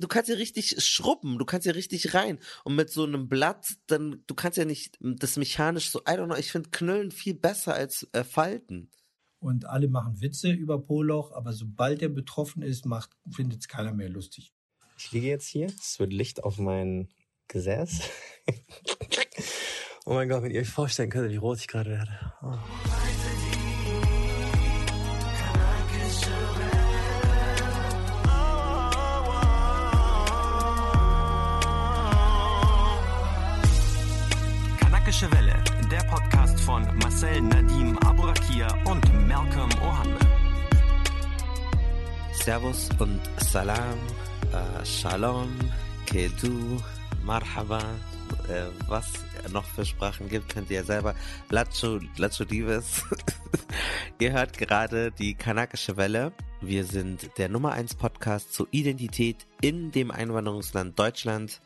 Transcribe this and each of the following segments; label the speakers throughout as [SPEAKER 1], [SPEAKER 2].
[SPEAKER 1] du kannst ja richtig schrubben, du kannst ja richtig rein. Und mit so einem Blatt, dann, du kannst ja nicht das mechanisch so, I don't know, ich finde Knüllen viel besser als äh, Falten.
[SPEAKER 2] Und alle machen Witze über Poloch, aber sobald er betroffen ist, findet es keiner mehr lustig.
[SPEAKER 3] Ich liege jetzt hier, es wird Licht auf mein Gesäß. oh mein Gott, wenn ihr euch vorstellen könnt, wie rot ich gerade werde. Oh.
[SPEAKER 4] Marcel Nadim Aburakia und Malcolm Ohanbe.
[SPEAKER 1] Servus und Salam äh, Shalom, Kedu, Marhaba, äh, was noch für Sprachen gibt, könnt ihr selber. Lacho, Lacho Dives. ihr hört gerade die kanakische Welle. Wir sind der Nummer 1 Podcast zur Identität in dem Einwanderungsland Deutschland.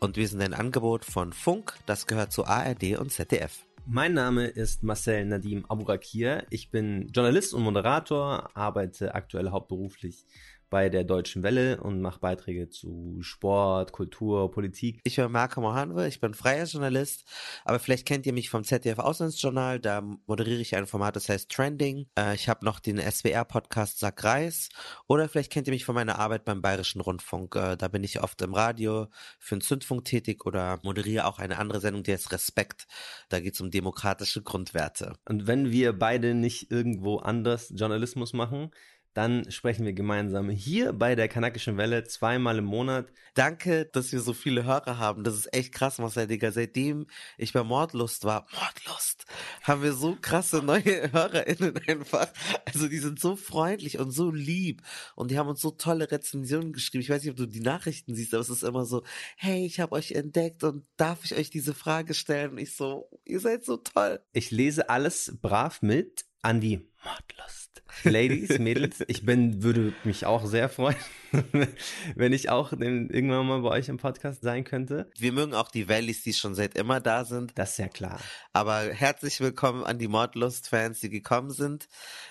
[SPEAKER 1] Und wir sind ein Angebot von Funk, das gehört zu ARD und ZDF.
[SPEAKER 3] Mein Name ist Marcel Nadim Aburakir. Ich bin Journalist und Moderator, arbeite aktuell hauptberuflich bei der Deutschen Welle und mache Beiträge zu Sport, Kultur, Politik.
[SPEAKER 1] Ich bin Marco Mohanwe, ich bin freier Journalist, aber vielleicht kennt ihr mich vom ZDF Auslandsjournal, da moderiere ich ein Format, das heißt Trending. Äh, ich habe noch den SWR-Podcast Sack Reis oder vielleicht kennt ihr mich von meiner Arbeit beim Bayerischen Rundfunk. Äh, da bin ich oft im Radio für den Zündfunk tätig oder moderiere auch eine andere Sendung, die heißt Respekt. Da geht es um demokratische Grundwerte.
[SPEAKER 3] Und wenn wir beide nicht irgendwo anders Journalismus machen, dann sprechen wir gemeinsam hier bei der Kanakischen Welle zweimal im Monat.
[SPEAKER 1] Danke, dass wir so viele Hörer haben. Das ist echt krass, Marcel Digga. Seitdem ich bei Mordlust war, Mordlust, haben wir so krasse neue HörerInnen einfach. Also die sind so freundlich und so lieb und die haben uns so tolle Rezensionen geschrieben. Ich weiß nicht, ob du die Nachrichten siehst, aber es ist immer so, hey, ich habe euch entdeckt und darf ich euch diese Frage stellen? Und ich so, ihr seid so toll.
[SPEAKER 3] Ich lese alles brav mit an die Mordlust. Ladies, Mädels, ich bin, würde mich auch sehr freuen, wenn ich auch irgendwann mal bei euch im Podcast sein könnte.
[SPEAKER 1] Wir mögen auch die Valleys, die schon seit immer da sind.
[SPEAKER 3] Das ist ja klar.
[SPEAKER 1] Aber herzlich willkommen an die Mordlust-Fans, die gekommen sind.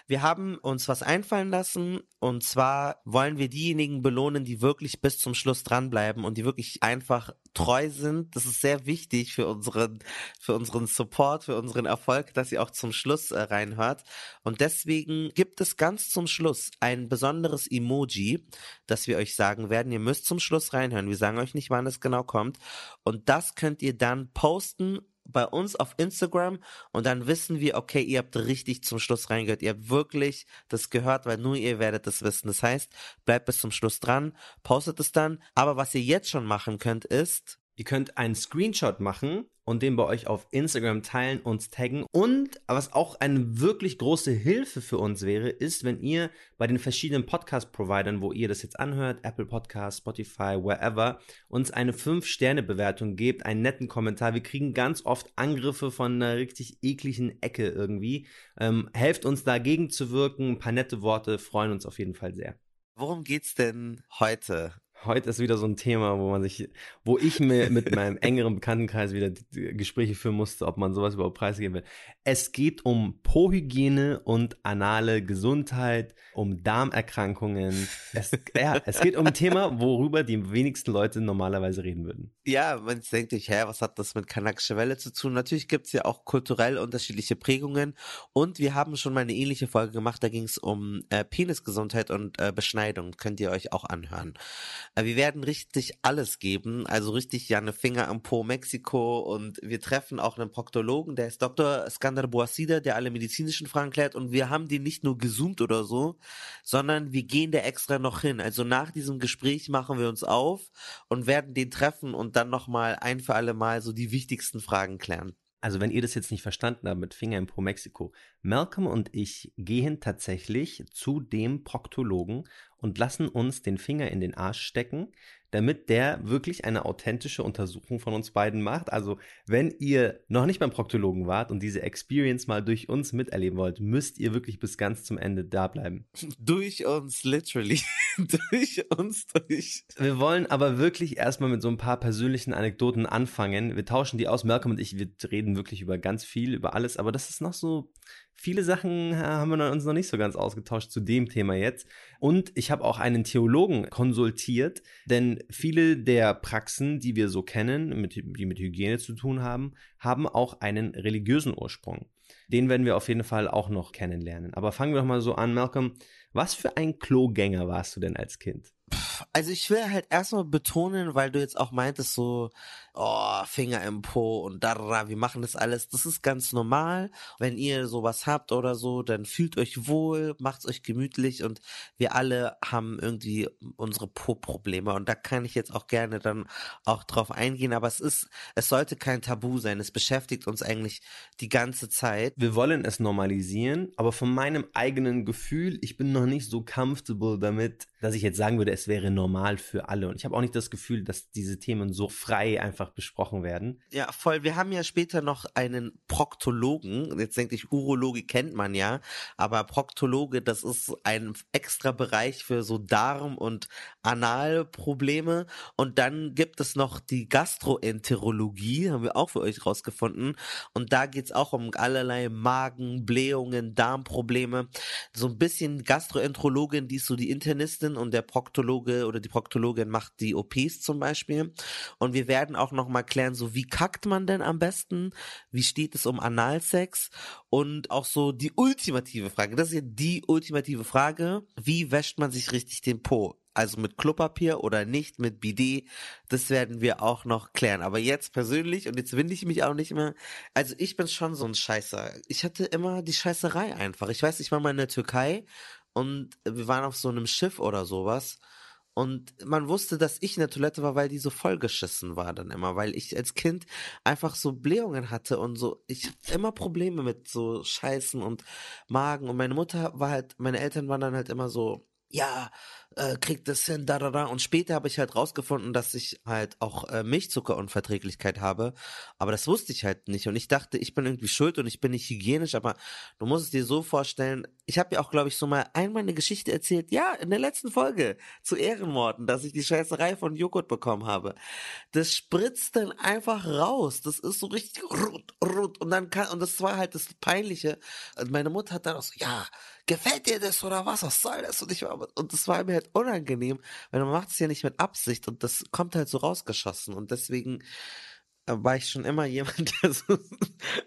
[SPEAKER 1] Wir haben uns was einfallen lassen und zwar wollen wir diejenigen belohnen, die wirklich bis zum Schluss dranbleiben und die wirklich einfach treu sind. Das ist sehr wichtig für unseren, für unseren Support, für unseren Erfolg, dass ihr auch zum Schluss äh, reinhört. Und deswegen gibt es ganz zum Schluss ein besonderes Emoji, das wir euch sagen werden. Ihr müsst zum Schluss reinhören. Wir sagen euch nicht, wann es genau kommt. Und das könnt ihr dann posten bei uns auf Instagram und dann wissen wir, okay, ihr habt richtig zum Schluss reingehört. Ihr habt wirklich das gehört, weil nur ihr werdet das wissen. Das heißt, bleibt bis zum Schluss dran, postet es dann. Aber was ihr jetzt schon machen könnt, ist,
[SPEAKER 3] Ihr könnt einen Screenshot machen und den bei euch auf Instagram teilen, uns taggen. Und was auch eine wirklich große Hilfe für uns wäre, ist, wenn ihr bei den verschiedenen Podcast-Providern, wo ihr das jetzt anhört, Apple Podcast, Spotify, wherever, uns eine 5-Sterne-Bewertung gebt, einen netten Kommentar. Wir kriegen ganz oft Angriffe von einer richtig ekligen Ecke irgendwie. Ähm, helft uns dagegen zu wirken. Ein paar nette Worte freuen uns auf jeden Fall sehr.
[SPEAKER 1] Worum geht's denn heute?
[SPEAKER 3] Heute ist wieder so ein Thema, wo man sich, wo ich mir mit meinem engeren Bekanntenkreis wieder Gespräche führen musste, ob man sowas überhaupt preisgeben will. Es geht um Po-Hygiene und anale Gesundheit, um Darmerkrankungen. Es, ja, es geht um ein Thema, worüber die wenigsten Leute normalerweise reden würden.
[SPEAKER 1] Ja, man denkt sich, hä, was hat das mit kanakischer Welle zu tun? Natürlich gibt's ja auch kulturell unterschiedliche Prägungen und wir haben schon mal eine ähnliche Folge gemacht, da ging's um äh, Penisgesundheit und äh, Beschneidung. Könnt ihr euch auch anhören. Wir werden richtig alles geben, also richtig ja eine Finger am Po Mexiko und wir treffen auch einen Proktologen, der ist Dr. Skander Boasida, der alle medizinischen Fragen klärt und wir haben den nicht nur gezoomt oder so, sondern wir gehen da extra noch hin. Also nach diesem Gespräch machen wir uns auf und werden den treffen und dann nochmal ein für alle Mal so die wichtigsten Fragen klären.
[SPEAKER 3] Also wenn ihr das jetzt nicht verstanden habt mit Finger im Pro Mexiko, Malcolm und ich gehen tatsächlich zu dem Proktologen und lassen uns den Finger in den Arsch stecken, damit der wirklich eine authentische Untersuchung von uns beiden macht. Also, wenn ihr noch nicht beim Proktologen wart und diese Experience mal durch uns miterleben wollt, müsst ihr wirklich bis ganz zum Ende da bleiben.
[SPEAKER 1] Durch uns, literally. durch uns durch.
[SPEAKER 3] Wir wollen aber wirklich erstmal mit so ein paar persönlichen Anekdoten anfangen. Wir tauschen die aus. Malcolm und ich, wir reden wirklich über ganz viel, über alles, aber das ist noch so Viele Sachen äh, haben wir uns noch nicht so ganz ausgetauscht zu dem Thema jetzt. Und ich habe auch einen Theologen konsultiert, denn viele der Praxen, die wir so kennen, mit, die mit Hygiene zu tun haben, haben auch einen religiösen Ursprung. Den werden wir auf jeden Fall auch noch kennenlernen. Aber fangen wir doch mal so an, Malcolm. Was für ein Klogänger warst du denn als Kind?
[SPEAKER 1] Also ich will halt erstmal betonen, weil du jetzt auch meintest so, oh, Finger im Po und da, wir machen das alles. Das ist ganz normal. Wenn ihr sowas habt oder so, dann fühlt euch wohl, macht's euch gemütlich und wir alle haben irgendwie unsere Po-Probleme und da kann ich jetzt auch gerne dann auch drauf eingehen, aber es ist, es sollte kein Tabu sein. Es beschäftigt uns eigentlich die ganze Zeit.
[SPEAKER 3] Wir wollen es normalisieren, aber von meinem eigenen Gefühl, ich bin noch nicht so comfortable damit, dass ich jetzt sagen würde, es wäre normal für alle. Und ich habe auch nicht das Gefühl, dass diese Themen so frei einfach besprochen werden.
[SPEAKER 1] Ja, voll. Wir haben ja später noch einen Proktologen. Jetzt denke ich, Urologe kennt man ja, aber Proktologe, das ist ein extra Bereich für so Darm- und Analprobleme. Und dann gibt es noch die Gastroenterologie, haben wir auch für euch rausgefunden. Und da geht's auch um allerlei Magen, Blähungen, Darmprobleme. So ein bisschen Gastroenterologin, die ist so die Internistin und der Proktologe oder die Proktologin macht die OPs zum Beispiel. Und wir werden auch noch mal klären, so wie kackt man denn am besten? Wie steht es um Analsex? Und auch so die ultimative Frage, das ist ja die ultimative Frage, wie wäscht man sich richtig den Po? Also mit Klopapier oder nicht mit Bidet, das werden wir auch noch klären. Aber jetzt persönlich, und jetzt winde ich mich auch nicht mehr, also ich bin schon so ein Scheißer. Ich hatte immer die Scheißerei einfach. Ich weiß, ich war mal in der Türkei und wir waren auf so einem Schiff oder sowas. Und man wusste, dass ich in der Toilette war, weil die so vollgeschissen war dann immer, weil ich als Kind einfach so Blähungen hatte und so, ich hatte immer Probleme mit so Scheißen und Magen. Und meine Mutter war halt, meine Eltern waren dann halt immer so, ja, äh, kriegt das hin, da, da, da. Und später habe ich halt rausgefunden, dass ich halt auch äh, Milchzuckerunverträglichkeit habe. Aber das wusste ich halt nicht. Und ich dachte, ich bin irgendwie schuld und ich bin nicht hygienisch. Aber du musst es dir so vorstellen, ich habe ja auch, glaube ich, so mal einmal eine Geschichte erzählt, ja, in der letzten Folge zu Ehrenmorden, dass ich die Scheißerei von Joghurt bekommen habe. Das spritzt dann einfach raus. Das ist so richtig rot, rot. Und dann kann, und das war halt das Peinliche. Meine Mutter hat dann auch so, ja, gefällt dir das oder was? Was soll das? Und ich war, und das war mir halt unangenehm, weil man macht es ja nicht mit Absicht und das kommt halt so rausgeschossen und deswegen äh, war ich schon immer jemand, der so,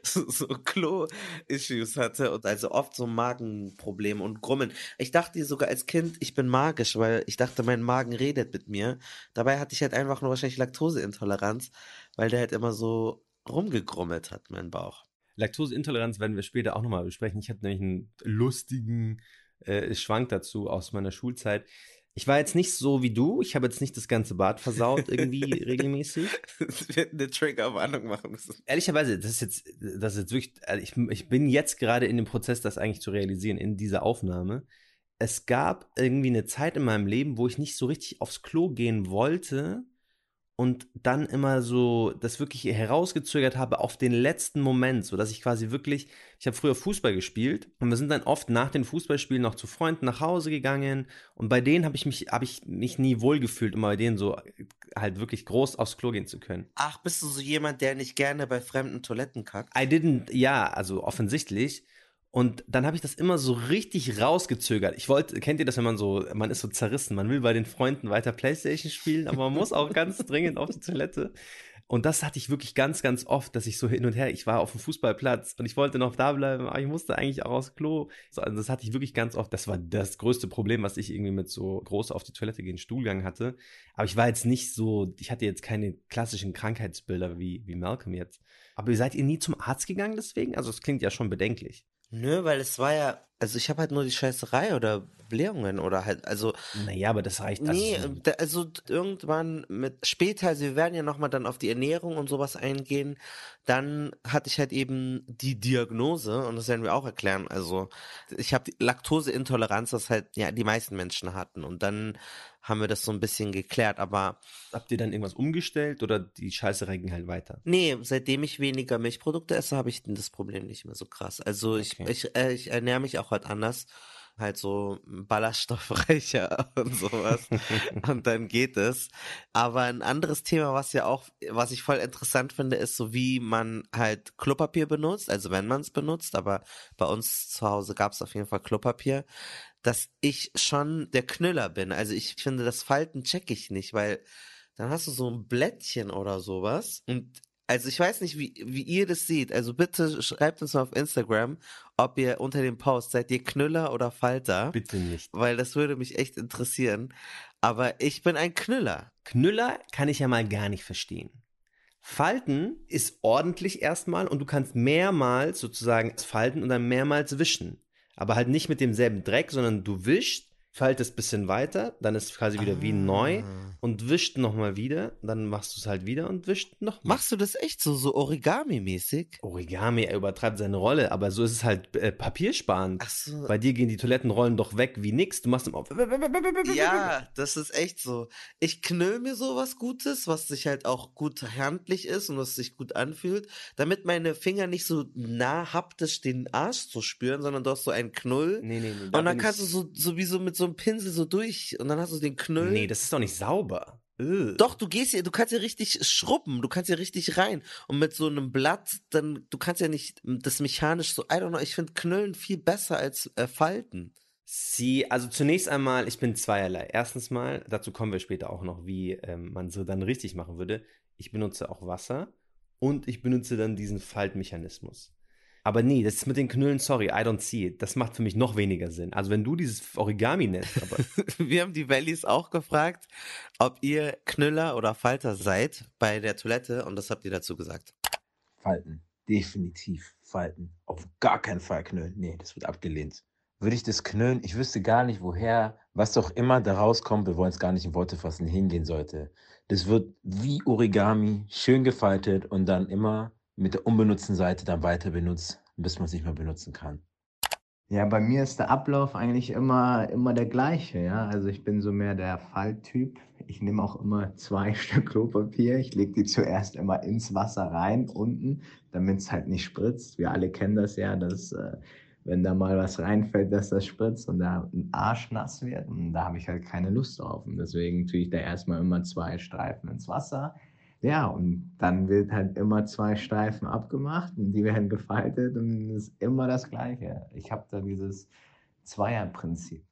[SPEAKER 1] so, so Klo-Issues hatte und also oft so Magenprobleme und Grummeln. Ich dachte sogar als Kind, ich bin magisch, weil ich dachte, mein Magen redet mit mir. Dabei hatte ich halt einfach nur wahrscheinlich Laktoseintoleranz, weil der halt immer so rumgegrummelt hat, mein Bauch.
[SPEAKER 3] Laktoseintoleranz werden wir später auch nochmal besprechen. Ich hatte nämlich einen lustigen äh, Schwank dazu aus meiner Schulzeit. Ich war jetzt nicht so wie du. Ich habe jetzt nicht das ganze Bad versaut irgendwie regelmäßig.
[SPEAKER 1] Wir hätten eine Triggerwarnung machen müssen.
[SPEAKER 3] Ehrlicherweise, das ist jetzt, das ist jetzt wirklich, also ich, ich bin jetzt gerade in dem Prozess, das eigentlich zu realisieren in dieser Aufnahme. Es gab irgendwie eine Zeit in meinem Leben, wo ich nicht so richtig aufs Klo gehen wollte, und dann immer so das wirklich herausgezögert habe auf den letzten Moment, so dass ich quasi wirklich, ich habe früher Fußball gespielt und wir sind dann oft nach den Fußballspielen noch zu Freunden nach Hause gegangen und bei denen habe ich mich habe ich mich nie wohlgefühlt, um bei denen so halt wirklich groß aufs Klo gehen zu können.
[SPEAKER 1] Ach, bist du so jemand, der nicht gerne bei fremden Toiletten kackt?
[SPEAKER 3] I didn't, ja, also offensichtlich. Und dann habe ich das immer so richtig rausgezögert. Ich wollte, kennt ihr das, wenn man so, man ist so zerrissen, man will bei den Freunden weiter Playstation spielen, aber man muss auch ganz dringend auf die Toilette. Und das hatte ich wirklich ganz, ganz oft, dass ich so hin und her, ich war auf dem Fußballplatz und ich wollte noch da bleiben, aber ich musste eigentlich auch aufs Klo. Also das hatte ich wirklich ganz oft. Das war das größte Problem, was ich irgendwie mit so groß auf die Toilette gehen, Stuhlgang hatte. Aber ich war jetzt nicht so, ich hatte jetzt keine klassischen Krankheitsbilder wie, wie Malcolm jetzt. Aber seid ihr nie zum Arzt gegangen deswegen? Also es klingt ja schon bedenklich.
[SPEAKER 1] Nö, weil es war ja, also ich habe halt nur die Scheißerei oder Blähungen oder halt, also.
[SPEAKER 3] Naja, aber das reicht.
[SPEAKER 1] Nee, also, also irgendwann mit später, also wir werden ja nochmal dann auf die Ernährung und sowas eingehen. Dann hatte ich halt eben die Diagnose und das werden wir auch erklären. Also ich habe Laktoseintoleranz, das halt ja die meisten Menschen hatten und dann haben wir das so ein bisschen geklärt, aber.
[SPEAKER 3] Habt ihr dann irgendwas umgestellt oder die Scheiße ging halt weiter?
[SPEAKER 1] Nee, seitdem ich weniger Milchprodukte esse, habe ich das Problem nicht mehr so krass. Also ich, okay. ich, äh, ich ernähre mich auch halt anders halt so ballaststoffreicher und sowas. und dann geht es. Aber ein anderes Thema, was ja auch, was ich voll interessant finde, ist so, wie man halt Klopapier benutzt, also wenn man es benutzt, aber bei uns zu Hause gab es auf jeden Fall Klopapier, dass ich schon der Knüller bin. Also ich finde, das Falten check ich nicht, weil dann hast du so ein Blättchen oder sowas und also ich weiß nicht, wie, wie ihr das seht. Also bitte schreibt uns mal auf Instagram, ob ihr unter dem Post seid ihr Knüller oder Falter.
[SPEAKER 3] Bitte nicht.
[SPEAKER 1] Weil das würde mich echt interessieren. Aber ich bin ein Knüller.
[SPEAKER 3] Knüller kann ich ja mal gar nicht verstehen. Falten ist ordentlich erstmal und du kannst mehrmals sozusagen falten und dann mehrmals wischen. Aber halt nicht mit demselben Dreck, sondern du wischst faltest bisschen weiter, dann ist es quasi wieder wie neu
[SPEAKER 1] Ah.
[SPEAKER 3] und wischt nochmal wieder, dann machst du es halt wieder und wischt nochmal.
[SPEAKER 1] Machst du das echt so, so Origami-mäßig?
[SPEAKER 3] Origami, er übertreibt seine Rolle, aber so ist es halt äh, papiersparend.
[SPEAKER 1] Ach so.
[SPEAKER 3] Bei dir gehen die Toilettenrollen doch weg wie nix. Du machst im Auf.
[SPEAKER 1] Ja, das ist echt so. Ich knüll mir sowas Gutes, was sich halt auch gut handlich ist und was sich gut anfühlt, damit meine Finger nicht so nah haptisch den Arsch zu spüren, sondern du hast so einen Knull.
[SPEAKER 3] Nee, nee, nee.
[SPEAKER 1] und dann kannst du so, so wie so mit so einem Pinsel so durch und dann hast du den Knüll.
[SPEAKER 3] Nee, das ist doch nicht sauber. Ugh.
[SPEAKER 1] Doch, du gehst ja, du kannst ja richtig schrubben, du kannst ja richtig rein. Und mit so einem Blatt, dann, du kannst ja nicht das mechanisch so, I don't know, ich finde Knüllen viel besser als äh, Falten.
[SPEAKER 3] Sie, also zunächst einmal, ich bin zweierlei. Erstens mal, dazu kommen wir später auch noch, wie ähm, man so dann richtig machen würde. Ich benutze auch Wasser und ich benutze dann diesen Faltmechanismus. Aber nee, das ist mit den Knüllen, sorry, I don't see it. Das macht für mich noch weniger Sinn. Also wenn du dieses Origami nennst, aber
[SPEAKER 1] Wir haben die Bellies auch gefragt, ob ihr Knüller oder Falter seid bei der Toilette und das habt ihr dazu gesagt.
[SPEAKER 5] Falten. Definitiv falten. Auf gar keinen Fall knüllen. Nee, das wird abgelehnt. Würde ich das knüllen, ich wüsste gar nicht, woher, was doch immer da rauskommt, wir wollen es gar nicht in Worte fassen, hingehen sollte. Das wird wie Origami schön gefaltet und dann immer mit der unbenutzten Seite dann weiter benutzt, bis man es nicht mehr benutzen kann.
[SPEAKER 6] Ja, bei mir ist der Ablauf eigentlich immer, immer der gleiche, ja. Also ich bin so mehr der Falttyp. Ich nehme auch immer zwei Stück Klopapier. Ich lege die zuerst immer ins Wasser rein, unten, damit es halt nicht spritzt. Wir alle kennen das ja, dass äh, wenn da mal was reinfällt, dass das spritzt und da ein Arsch nass wird. Und da habe ich halt keine Lust drauf. Und deswegen tue ich da erstmal immer zwei Streifen ins Wasser. Ja, und dann wird halt immer zwei Streifen abgemacht und die werden gefaltet und es ist immer das Gleiche. Ich habe da dieses Zweierprinzip.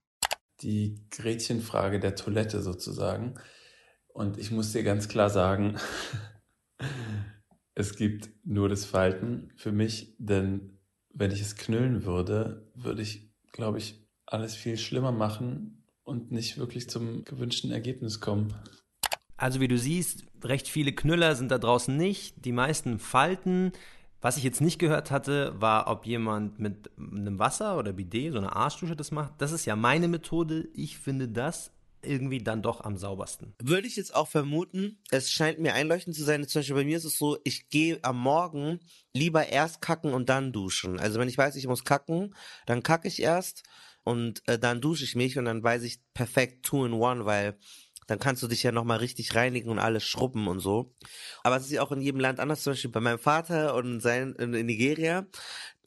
[SPEAKER 7] die Gretchenfrage der Toilette sozusagen. Und ich muss dir ganz klar sagen, es gibt nur das Falten für mich, denn wenn ich es knüllen würde, würde ich, glaube ich, alles viel schlimmer machen und nicht wirklich zum gewünschten Ergebnis kommen.
[SPEAKER 3] Also wie du siehst, recht viele Knüller sind da draußen nicht. Die meisten falten. Was ich jetzt nicht gehört hatte, war, ob jemand mit einem Wasser oder Bidet, so einer Arschdusche das macht. Das ist ja meine Methode. Ich finde das irgendwie dann doch am saubersten.
[SPEAKER 1] Würde ich jetzt auch vermuten, es scheint mir einleuchtend zu sein, zum Beispiel bei mir ist es so, ich gehe am Morgen lieber erst kacken und dann duschen. Also wenn ich weiß, ich muss kacken, dann kacke ich erst und äh, dann dusche ich mich und dann weiß ich perfekt two in one, weil dann kannst du dich ja nochmal richtig reinigen und alles schrubben und so. Aber es ist ja auch in jedem Land anders, zum Beispiel bei meinem Vater und in, sein, in, in Nigeria.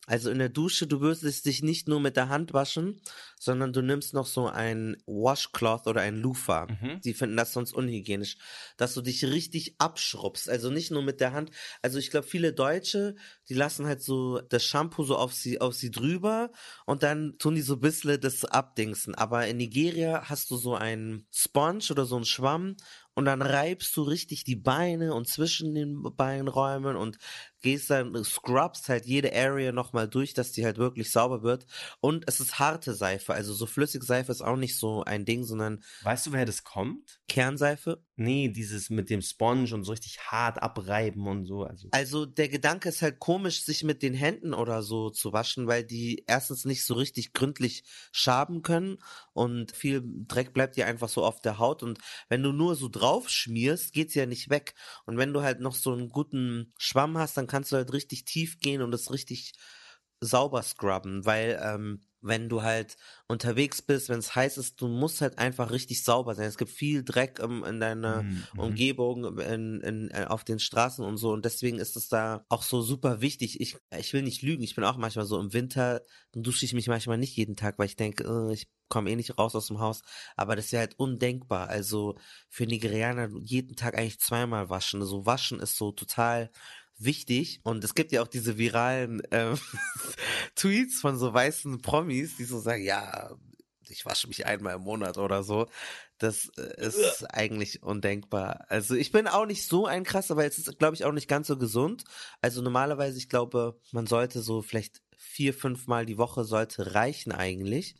[SPEAKER 1] Also in der Dusche, du würdest dich nicht nur mit der Hand waschen, sondern du nimmst noch so ein Washcloth oder ein Loofah. Die finden das sonst unhygienisch, dass du dich richtig abschrubbst. Also nicht nur mit der Hand. Also ich glaube, viele Deutsche, die lassen halt so das Shampoo so auf sie, auf sie drüber und dann tun die so ein bisschen das abdingsen. Aber in Nigeria hast du so einen Sponge oder so einen Schwamm und dann reibst du richtig die Beine und zwischen den Beinräumen und gehst dann, scrubbst halt jede Area nochmal durch, dass die halt wirklich sauber wird. Und es ist harte Seife, also so flüssige Seife ist auch nicht so ein Ding, sondern
[SPEAKER 3] Weißt du, woher das kommt?
[SPEAKER 1] Kernseife.
[SPEAKER 3] Nee, dieses mit dem Sponge und so richtig hart abreiben und so. Also
[SPEAKER 1] Also der Gedanke ist halt komisch, sich mit den Händen oder so zu waschen, weil die erstens nicht so richtig gründlich schaben können und viel Dreck bleibt dir einfach so auf der Haut und wenn du nur so drauf schmierst, geht's ja nicht weg. Und wenn du halt noch so einen guten Schwamm hast, dann kannst du halt richtig tief gehen und es richtig sauber scrubben, weil ähm, wenn du halt unterwegs bist, wenn es heiß ist, du musst halt einfach richtig sauber sein. Es gibt viel Dreck ähm, in deiner
[SPEAKER 3] Mhm.
[SPEAKER 1] Umgebung, in, in, äh, auf den Straßen und so. Und deswegen ist es da auch so super wichtig. Ich, ich will nicht lügen. Ich bin auch manchmal so im Winter, dann dusche ich mich manchmal nicht jeden Tag, weil ich denke, äh, ich komme eh nicht raus aus dem Haus. Aber das wäre halt undenkbar. Also für Nigerianer jeden Tag eigentlich zweimal waschen. So waschen ist so total wichtig. Und es gibt ja auch diese viralen ähm, Tweets von so weißen Promis, die so sagen, ja, ich wasche mich einmal im Monat oder so. Das äh, ist eigentlich undenkbar. Also ich bin auch nicht so ein krasser, weil es ist, glaube ich, auch nicht ganz so gesund. Also normalerweise, ich glaube, man sollte so vielleicht vier, fünf Mal die Woche sollte reichen eigentlich.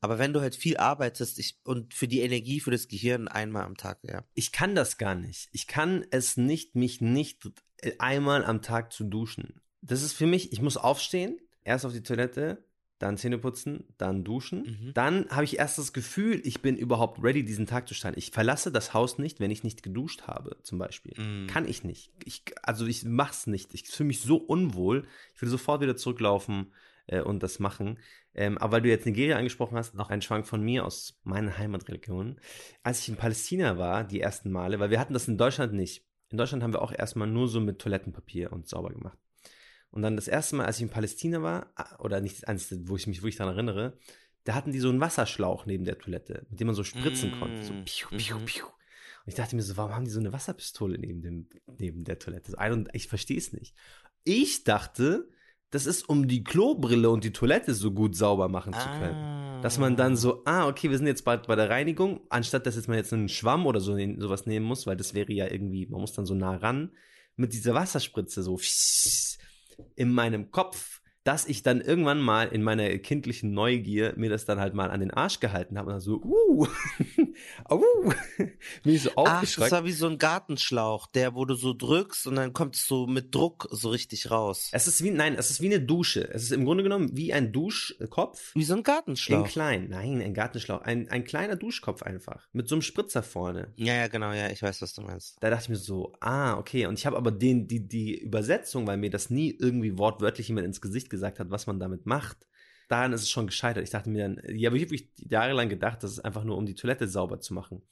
[SPEAKER 1] Aber wenn du halt viel arbeitest ich, und für die Energie, für das Gehirn einmal am Tag, ja.
[SPEAKER 3] Ich kann das gar nicht. Ich kann es nicht, mich nicht einmal am Tag zu duschen. Das ist für mich, ich muss aufstehen, erst auf die Toilette, dann Zähne putzen, dann duschen.
[SPEAKER 1] Mhm.
[SPEAKER 3] Dann habe ich erst das Gefühl, ich bin überhaupt ready, diesen Tag zu starten. Ich verlasse das Haus nicht, wenn ich nicht geduscht habe, zum Beispiel.
[SPEAKER 1] Mhm.
[SPEAKER 3] Kann ich nicht. Ich, also ich mach's nicht. Ich fühle mich so unwohl. Ich will sofort wieder zurücklaufen äh, und das machen. Ähm, aber weil du jetzt Nigeria angesprochen hast, noch ein Schwank von mir aus meiner Heimatregion. Als ich in Palästina war, die ersten Male, weil wir hatten das in Deutschland nicht. In Deutschland haben wir auch erstmal nur so mit Toilettenpapier und sauber gemacht. Und dann das erste Mal, als ich in Palästina war, oder nicht das einzige, wo ich mich wirklich daran erinnere, da hatten die so einen Wasserschlauch neben der Toilette, mit dem man so spritzen
[SPEAKER 1] Mm,
[SPEAKER 3] konnte. So piu, piu,
[SPEAKER 1] mhm.
[SPEAKER 3] piu. Und ich dachte mir so, warum haben die so eine Wasserpistole neben, dem, neben der Toilette? So, Ich verstehe es nicht. Ich dachte, das ist, um die Klobrille und die Toilette so gut sauber machen zu können. Dass man dann so, ah, okay, wir sind jetzt bald bei der Reinigung, anstatt dass jetzt man jetzt einen Schwamm oder so sowas nehmen muss, weil das wäre ja irgendwie, man muss dann so nah ran, mit dieser Wasserspritze so in meinem Kopf, dass ich dann irgendwann mal in meiner kindlichen Neugier mir das dann halt mal an den Arsch gehalten habe und dann so, uh, au, bin ich so
[SPEAKER 1] Ach, das
[SPEAKER 3] aufgeschreckt.
[SPEAKER 1] war wie so ein Gartenschlauch, der, wo du so drückst und dann kommt es so mit Druck so richtig raus.
[SPEAKER 3] Es ist wie, nein, es ist wie eine Dusche. Es ist im Grunde genommen wie ein Duschkopf.
[SPEAKER 1] Wie so ein
[SPEAKER 3] In
[SPEAKER 1] Gartenschlauch.
[SPEAKER 3] klein, nein, ein Gartenschlauch. Ein, ein kleiner Duschkopf einfach. Mit so einem Spritzer vorne.
[SPEAKER 1] Ja, ja, genau, ja, ich weiß, was du meinst.
[SPEAKER 3] Da dachte ich mir so, ah, okay. Und ich habe aber den, die, die Übersetzung, weil mir das nie irgendwie wortwörtlich jemand ins Gesicht gesagt hat, was man damit macht. Daran ist es schon gescheitert. Ich dachte mir dann, ich habe jahrelang gedacht, das ist einfach nur, um die Toilette sauber zu machen.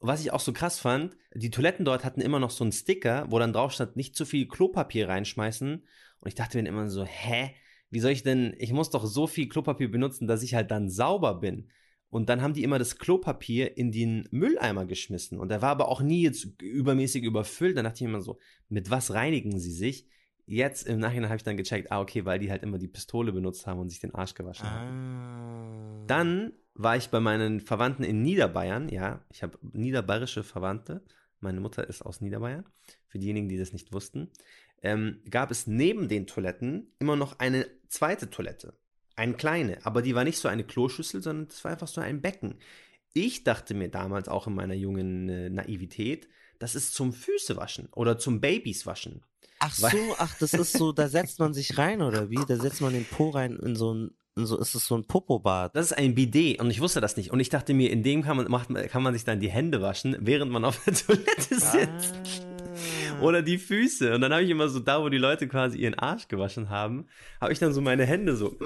[SPEAKER 3] Was ich auch so krass fand, die Toiletten dort hatten immer noch so einen Sticker, wo dann drauf stand, nicht zu viel Klopapier reinschmeißen. Und ich dachte mir immer so, hä? Wie soll ich denn, ich muss doch so viel Klopapier benutzen, dass ich halt dann sauber bin. Und dann haben die immer das Klopapier in den Mülleimer geschmissen. Und der war aber auch nie jetzt übermäßig überfüllt. Dann dachte ich immer so, mit was reinigen sie sich? Jetzt im Nachhinein habe ich dann gecheckt, ah, okay, weil die halt immer die Pistole benutzt haben und sich den Arsch gewaschen haben.
[SPEAKER 1] Ah.
[SPEAKER 3] Dann war ich bei meinen Verwandten in Niederbayern. Ja, ich habe niederbayerische Verwandte. Meine Mutter ist aus Niederbayern. Für diejenigen, die das nicht wussten. Ähm, gab es neben den Toiletten immer noch eine zweite Toilette. Eine kleine, aber die war nicht so eine Kloschüssel, sondern das war einfach so ein Becken. Ich dachte mir damals auch in meiner jungen äh, Naivität, das ist zum Füßewaschen oder zum Babys waschen.
[SPEAKER 1] Ach so, ach, das ist so, da setzt man sich rein, oder wie? Da setzt man den Po rein in so ein, in so, ist es so ein Popobad.
[SPEAKER 3] Das ist ein Bidet und ich wusste das nicht. Und ich dachte mir, in dem kann man, macht, kann man sich dann die Hände waschen, während man auf der Toilette sitzt.
[SPEAKER 1] Ah.
[SPEAKER 3] Oder die Füße. Und dann habe ich immer so da, wo die Leute quasi ihren Arsch gewaschen haben, habe ich dann so meine Hände so.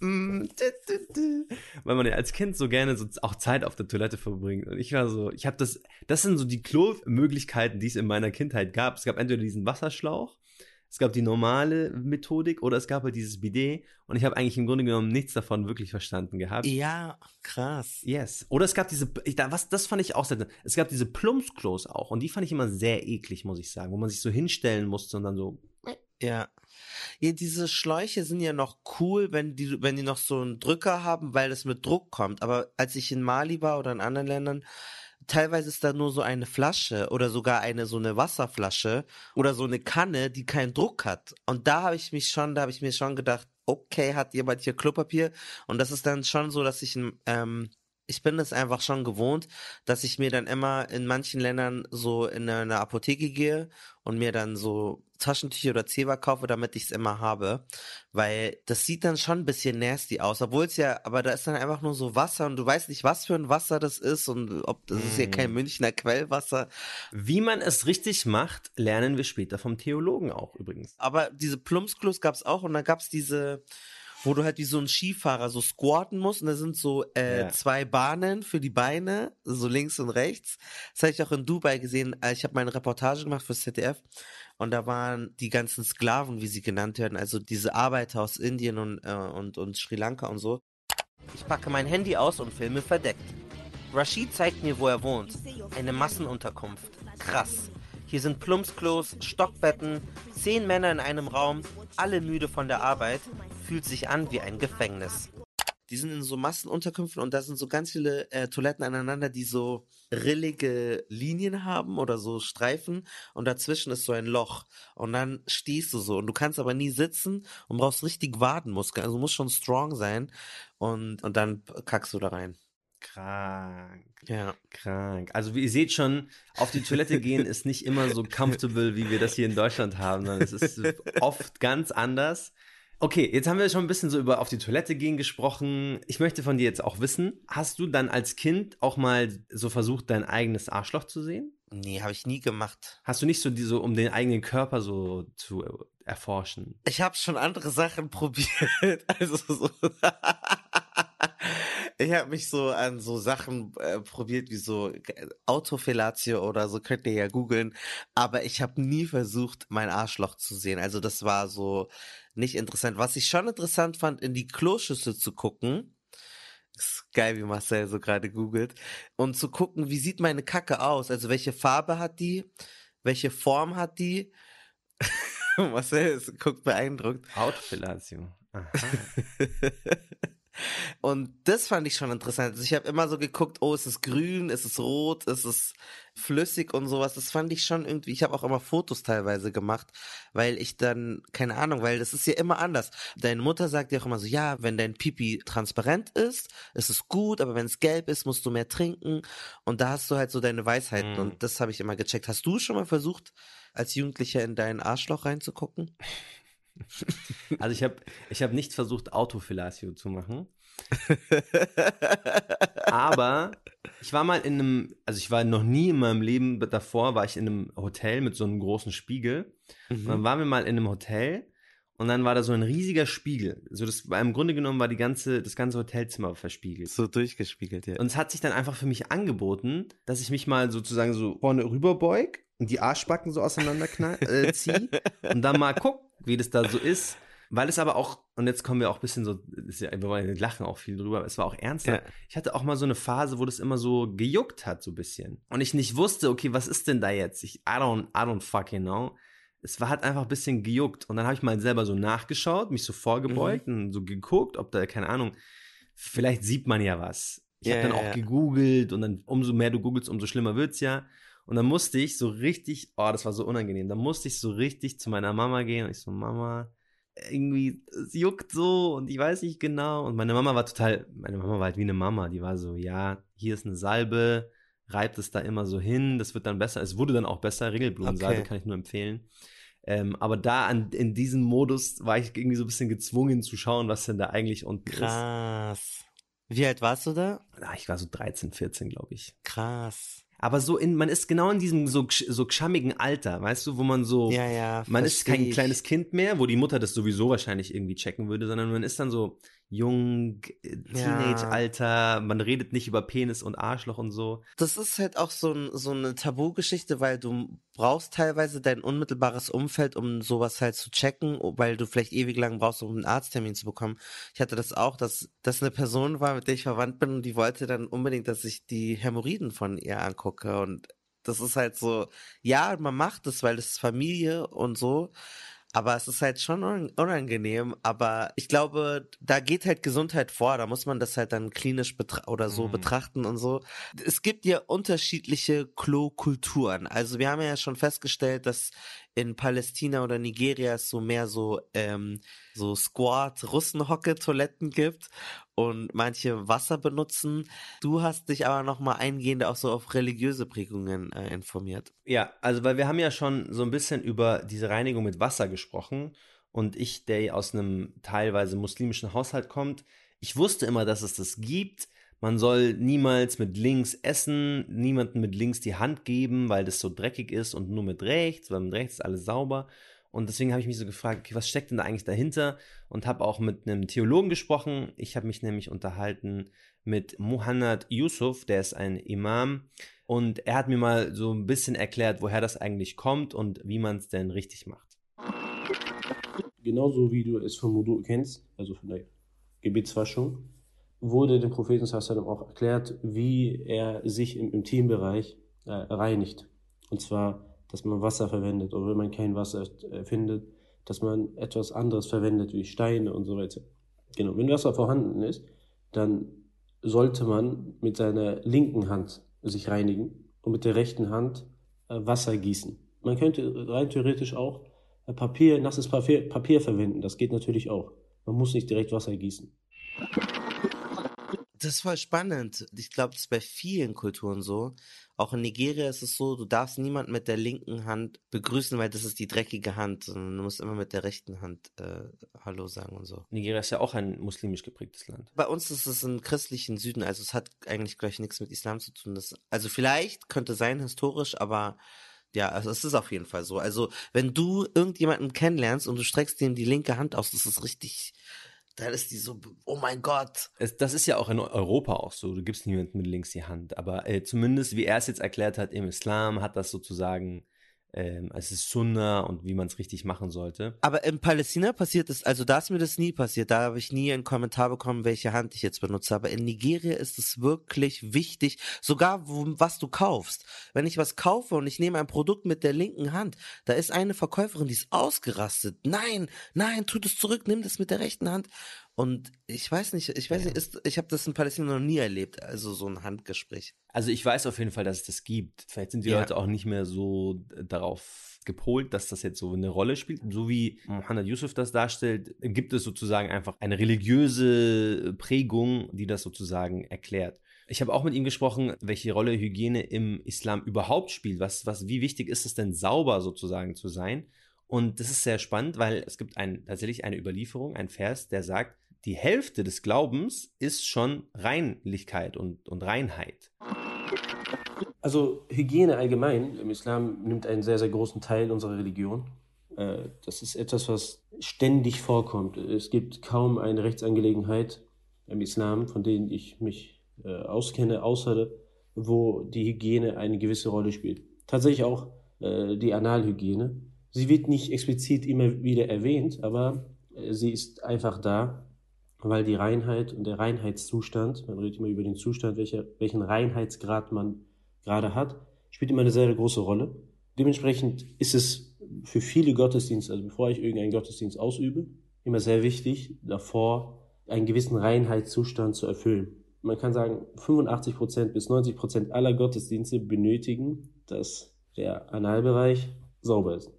[SPEAKER 3] mm, mm, mm. Weil man ja als Kind so gerne so auch Zeit auf der Toilette verbringt. Und ich war so, ich habe das, das sind so die Klo-Möglichkeiten, die es in meiner Kindheit gab. Es gab entweder diesen Wasserschlauch, es gab die normale Methodik oder es gab halt dieses Bidet. Und ich habe eigentlich im Grunde genommen nichts davon wirklich verstanden gehabt.
[SPEAKER 1] Ja, krass.
[SPEAKER 3] Yes. Oder es gab diese, ich, da, was, das fand ich auch sehr, es gab diese Plumpsklos auch und die fand ich immer sehr eklig, muss ich sagen, wo man sich so hinstellen musste und dann so,
[SPEAKER 1] Ja. Ja, diese Schläuche sind ja noch cool, wenn die, wenn die noch so einen Drücker haben, weil das mit Druck kommt. Aber als ich in Mali war oder in anderen Ländern, teilweise ist da nur so eine Flasche oder sogar eine so eine Wasserflasche oder so eine Kanne, die keinen Druck hat. Und da habe ich mich schon, da habe ich mir schon gedacht, okay, hat jemand hier Klopapier? Und das ist dann schon so, dass ich ähm, ich bin es einfach schon gewohnt, dass ich mir dann immer in manchen Ländern so in eine Apotheke gehe und mir dann so Taschentücher oder Zewa kaufe, damit ich es immer habe. Weil das sieht dann schon ein bisschen nasty aus. Obwohl es ja, aber da ist dann einfach nur so Wasser und du weißt nicht, was für ein Wasser das ist und ob das ist ja kein
[SPEAKER 3] Mm.
[SPEAKER 1] Münchner Quellwasser.
[SPEAKER 3] wie man es richtig macht, lernen wir später vom Theologen auch übrigens.
[SPEAKER 1] Aber diese Plumpsklos gab's auch und dann gab's diese wo du halt wie so ein Skifahrer so squatten musst und da sind so äh,
[SPEAKER 3] Ja.
[SPEAKER 1] zwei Bahnen für die Beine, so links und rechts. Das habe ich auch in Dubai gesehen. Äh, Ich habe meine Reportage gemacht fürs ZDF und da waren die ganzen Sklaven, wie sie genannt werden, also diese Arbeiter aus Indien und, äh, und, und Sri Lanka und so. Ich packe mein Handy aus und filme verdeckt. Rashid zeigt mir, wo er wohnt. Eine Massenunterkunft. Krass. Hier sind Plumpsklos, Stockbetten, zehn Männer in einem Raum, alle müde von der Arbeit, fühlt sich an wie ein Gefängnis. Die sind in so Massenunterkünften und da sind so ganz viele äh, Toiletten aneinander, die so rillige Linien haben oder so Streifen und dazwischen ist so ein Loch und dann stehst du so und du kannst aber nie sitzen und brauchst richtig Wadenmuskeln, also du musst schon strong sein und, und dann kackst du da rein.
[SPEAKER 3] Krank.
[SPEAKER 1] Ja.
[SPEAKER 3] Krank. Also wie ihr seht schon, auf die Toilette gehen ist nicht immer so comfortable, wie wir das hier in Deutschland haben, sondern es ist oft ganz anders. Okay, jetzt haben wir schon ein bisschen so über auf die Toilette gehen gesprochen. Ich möchte von dir jetzt auch wissen, hast du dann als Kind auch mal so versucht, dein eigenes Arschloch zu sehen?
[SPEAKER 1] Nee, habe ich nie gemacht.
[SPEAKER 3] Hast du nicht so die so, um den eigenen Körper so zu erforschen?
[SPEAKER 1] Ich habe schon andere Sachen probiert. Also so. Ich habe mich so an so Sachen äh, probiert wie so äh, Autofellatio oder so könnt ihr ja googeln, aber ich habe nie versucht mein Arschloch zu sehen. Also das war so nicht interessant. Was ich schon interessant fand, in die Kloschüssel zu gucken. Ist geil, wie Marcel so gerade googelt. Und zu gucken, wie sieht meine Kacke aus? Also welche Farbe hat die? Welche Form hat die? Marcel ist, guckt beeindruckt.
[SPEAKER 3] Hautfellatio.
[SPEAKER 1] Und das fand ich schon interessant. Also ich habe immer so geguckt, oh, ist es grün, ist es rot, ist es flüssig und sowas. Das fand ich schon irgendwie. Ich habe auch immer Fotos teilweise gemacht, weil ich dann, keine Ahnung, weil das ist ja immer anders. Deine Mutter sagt ja auch immer so, ja, wenn dein Pipi transparent ist, ist es gut, aber wenn es gelb ist, musst du mehr trinken. Und da hast du halt so deine Weisheiten
[SPEAKER 3] Mhm.
[SPEAKER 1] und das habe ich immer gecheckt. Hast du schon mal versucht, als Jugendlicher in dein Arschloch reinzugucken?
[SPEAKER 3] Also ich habe ich hab nicht versucht, Autofellatio zu machen. Aber ich war mal in einem, also ich war noch nie in meinem Leben davor, war ich in einem Hotel mit so einem großen Spiegel. Und dann
[SPEAKER 1] Mhm.
[SPEAKER 3] waren wir mal in einem Hotel und dann war da so ein riesiger Spiegel. So das im Grunde genommen war die ganze, das ganze Hotelzimmer verspiegelt.
[SPEAKER 1] So durchgespiegelt, ja.
[SPEAKER 3] Und es hat sich dann einfach für mich angeboten, dass ich mich mal sozusagen so vorne rüberbeug und die Arschbacken so auseinander äh, ziehe und dann mal guck, wie das da so ist. Weil es aber auch, und jetzt kommen wir auch ein bisschen so, ja, wir lachen auch viel drüber, aber es war auch ernster.
[SPEAKER 1] Ja.
[SPEAKER 3] Ich hatte auch mal so eine Phase, wo das immer so gejuckt hat, so ein bisschen. Und ich nicht wusste, okay, was ist denn da jetzt? Ich, I don't, I don't fucking know. Es war halt einfach ein bisschen gejuckt. Und dann habe ich mal selber so nachgeschaut, mich so vorgebeugt
[SPEAKER 1] Mhm.
[SPEAKER 3] und so geguckt, ob da, keine Ahnung, vielleicht sieht man ja was. Ich
[SPEAKER 1] Ja,
[SPEAKER 3] habe dann auch
[SPEAKER 1] ja.
[SPEAKER 3] gegoogelt und dann umso mehr du googelst, umso schlimmer wird's ja. Und dann musste ich so richtig, oh, das war so unangenehm. Dann musste ich so richtig zu meiner Mama gehen und ich so, Mama, irgendwie, es juckt so und ich weiß nicht genau. Und meine Mama war total, meine Mama war halt wie eine Mama. Die war so, ja, hier ist eine Salbe, reibt es da immer so hin, das wird dann besser. Es wurde dann auch besser, Regelblumensalbe
[SPEAKER 1] Okay.
[SPEAKER 3] kann ich nur empfehlen. Ähm, aber da an, in diesem Modus war ich irgendwie so ein bisschen gezwungen zu schauen, was denn da eigentlich unten ist.
[SPEAKER 1] Krass. Wie alt warst du da?
[SPEAKER 3] Ah, ich war so 13, 14, glaube ich.
[SPEAKER 1] Krass.
[SPEAKER 3] Aber so in, man ist genau in diesem so, so gschammigen Alter, weißt du, wo man so,
[SPEAKER 1] Ja, ja.
[SPEAKER 3] man ist kein
[SPEAKER 1] ich.
[SPEAKER 3] kleines Kind mehr, wo die Mutter das sowieso wahrscheinlich irgendwie checken würde, sondern man ist dann so jung, äh. Teenage-Alter, man redet nicht über Penis und Arschloch und so.
[SPEAKER 1] Das ist halt auch so, ein, so eine Tabugeschichte, weil du brauchst teilweise dein unmittelbares Umfeld, um sowas halt zu checken, weil du vielleicht ewig lang brauchst, um einen Arzttermin zu bekommen. Ich hatte das auch, dass das eine Person war, mit der ich verwandt bin und die wollte dann unbedingt, dass ich die Hämorrhoiden von ihr angucke und das ist halt so, ja, man macht es, weil es ist Familie und so, aber es ist halt schon un- unangenehm. Aber ich glaube, da geht halt Gesundheit vor. Da muss man das halt dann klinisch betra oder so
[SPEAKER 3] Mhm.
[SPEAKER 1] betrachten und so. Es gibt ja unterschiedliche Klo-Kulturen. Also wir haben ja schon festgestellt, dass in Palästina oder Nigeria es so mehr so ähm, so Squat Russenhocke Toiletten gibt und manche Wasser benutzen. Du hast dich aber noch mal eingehend auch so auf religiöse Prägungen äh, informiert.
[SPEAKER 3] Ja, also weil wir haben ja schon so ein bisschen über diese Reinigung mit Wasser gesprochen und ich, der aus einem teilweise muslimischen Haushalt kommt, ich wusste immer, dass es das gibt. Man soll niemals mit links essen, niemanden mit links die Hand geben, weil das so dreckig ist und nur mit rechts, weil mit rechts ist alles sauber. Und deswegen habe ich mich so gefragt, okay, was steckt denn da eigentlich dahinter? Und habe auch mit einem Theologen gesprochen. Ich habe mich nämlich unterhalten mit Muhammad Yusuf, der ist ein Imam. Und er hat mir mal so ein bisschen erklärt, woher das eigentlich kommt und wie man es denn richtig macht.
[SPEAKER 8] Genauso wie du es vom Wudu kennst, also von der Gebetswaschung, wurde dem Propheten sallam auch erklärt, wie er sich im Intimbereich äh, reinigt. Und zwar, dass man Wasser verwendet oder wenn man kein Wasser äh, findet, dass man etwas anderes verwendet, wie Steine und so weiter. Genau, wenn Wasser vorhanden ist, dann sollte man mit seiner linken Hand sich reinigen und mit der rechten Hand äh, Wasser gießen. Man könnte rein theoretisch auch äh, Papier, nasses Papier, Papier verwenden. Das geht natürlich auch. Man muss nicht direkt Wasser gießen.
[SPEAKER 1] Das ist voll spannend. Ich glaube, das ist bei vielen Kulturen so. Auch in Nigeria ist es so, du darfst niemanden mit der linken Hand begrüßen, weil das ist die dreckige Hand. Du musst immer mit der rechten Hand äh, Hallo sagen und so.
[SPEAKER 3] Nigeria ist ja auch ein muslimisch geprägtes Land.
[SPEAKER 1] Bei uns ist es im christlichen Süden, also es hat eigentlich gleich nichts mit Islam zu tun. Das, also vielleicht könnte sein historisch, aber ja, also es ist auf jeden Fall so. Also wenn du irgendjemanden kennenlernst und du streckst ihm die linke Hand aus, das ist richtig, dann ist die so, oh mein Gott.
[SPEAKER 3] Es, das ist ja auch in Europa auch so. Du gibst niemandem mit links die Hand. Aber äh, zumindest, wie er es jetzt erklärt hat, im Islam hat das sozusagen ähm, es ist Sunna und wie man es richtig machen sollte.
[SPEAKER 1] Aber in Palästina passiert es, also da ist mir das nie passiert. Da habe ich nie einen Kommentar bekommen, welche Hand ich jetzt benutze. Aber in Nigeria ist es wirklich wichtig, sogar wo, was du kaufst. Wenn ich was kaufe und ich nehme ein Produkt mit der linken Hand, da ist eine Verkäuferin, die ist ausgerastet. Nein, nein, tut es zurück, nimm das mit der rechten Hand. Und ich weiß nicht, ich weiß nicht, ist, ich habe das in Palästina noch nie erlebt, also so ein Handgespräch.
[SPEAKER 3] Also ich weiß auf jeden Fall, dass es das gibt. Vielleicht sind die ja. Leute auch nicht mehr so darauf gepolt, dass das jetzt so eine Rolle spielt. So wie Mohammed Yusuf das darstellt, gibt es sozusagen einfach eine religiöse Prägung, die das sozusagen erklärt. Ich habe auch mit ihm gesprochen, welche Rolle Hygiene im Islam überhaupt spielt. Was, was, wie wichtig ist es denn, sauber sozusagen zu sein? Und das ist sehr spannend, weil es gibt ein, tatsächlich eine Überlieferung, ein Vers, der sagt, die Hälfte des Glaubens ist schon Reinlichkeit und, und Reinheit.
[SPEAKER 8] Also Hygiene allgemein im Islam nimmt einen sehr, sehr großen Teil unserer Religion. Äh, das ist etwas, was ständig vorkommt. Es gibt kaum eine Rechtsangelegenheit im Islam, von denen ich mich äh, auskenne, außer wo die Hygiene eine gewisse Rolle spielt. Tatsächlich auch äh, die Analhygiene. Sie wird nicht explizit immer wieder erwähnt, aber sie ist einfach da weil die Reinheit und der Reinheitszustand, man redet immer über den Zustand, welcher, welchen Reinheitsgrad man gerade hat, spielt immer eine sehr große Rolle. Dementsprechend ist es für viele Gottesdienste, also bevor ich irgendeinen Gottesdienst ausübe, immer sehr wichtig, davor einen gewissen Reinheitszustand zu erfüllen. Man kann sagen, 85% bis 90% aller Gottesdienste benötigen, dass der Analbereich sauber ist.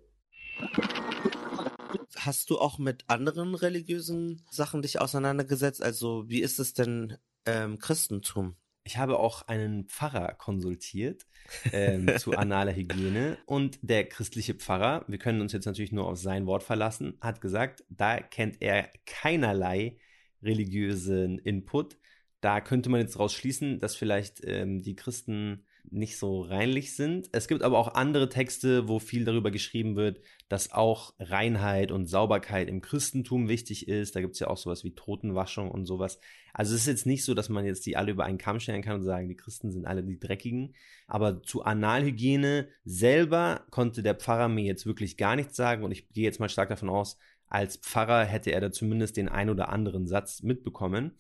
[SPEAKER 1] Hast du auch mit anderen religiösen Sachen dich auseinandergesetzt? Also wie ist es denn ähm, Christentum?
[SPEAKER 3] Ich habe auch einen Pfarrer konsultiert ähm, zu analer Hygiene und der christliche Pfarrer, wir können uns jetzt natürlich nur auf sein Wort verlassen, hat gesagt, da kennt er keinerlei religiösen Input. Da könnte man jetzt daraus schließen, dass vielleicht ähm, die Christen nicht so reinlich sind. Es gibt aber auch andere Texte, wo viel darüber geschrieben wird, dass auch Reinheit und Sauberkeit im Christentum wichtig ist. Da gibt es ja auch sowas wie Totenwaschung und sowas. Also es ist jetzt nicht so, dass man jetzt die alle über einen Kamm stellen kann und sagen, die Christen sind alle die Dreckigen. Aber zu Analhygiene selber konnte der Pfarrer mir jetzt wirklich gar nichts sagen und ich gehe jetzt mal stark davon aus, als Pfarrer hätte er da zumindest den ein oder anderen Satz mitbekommen.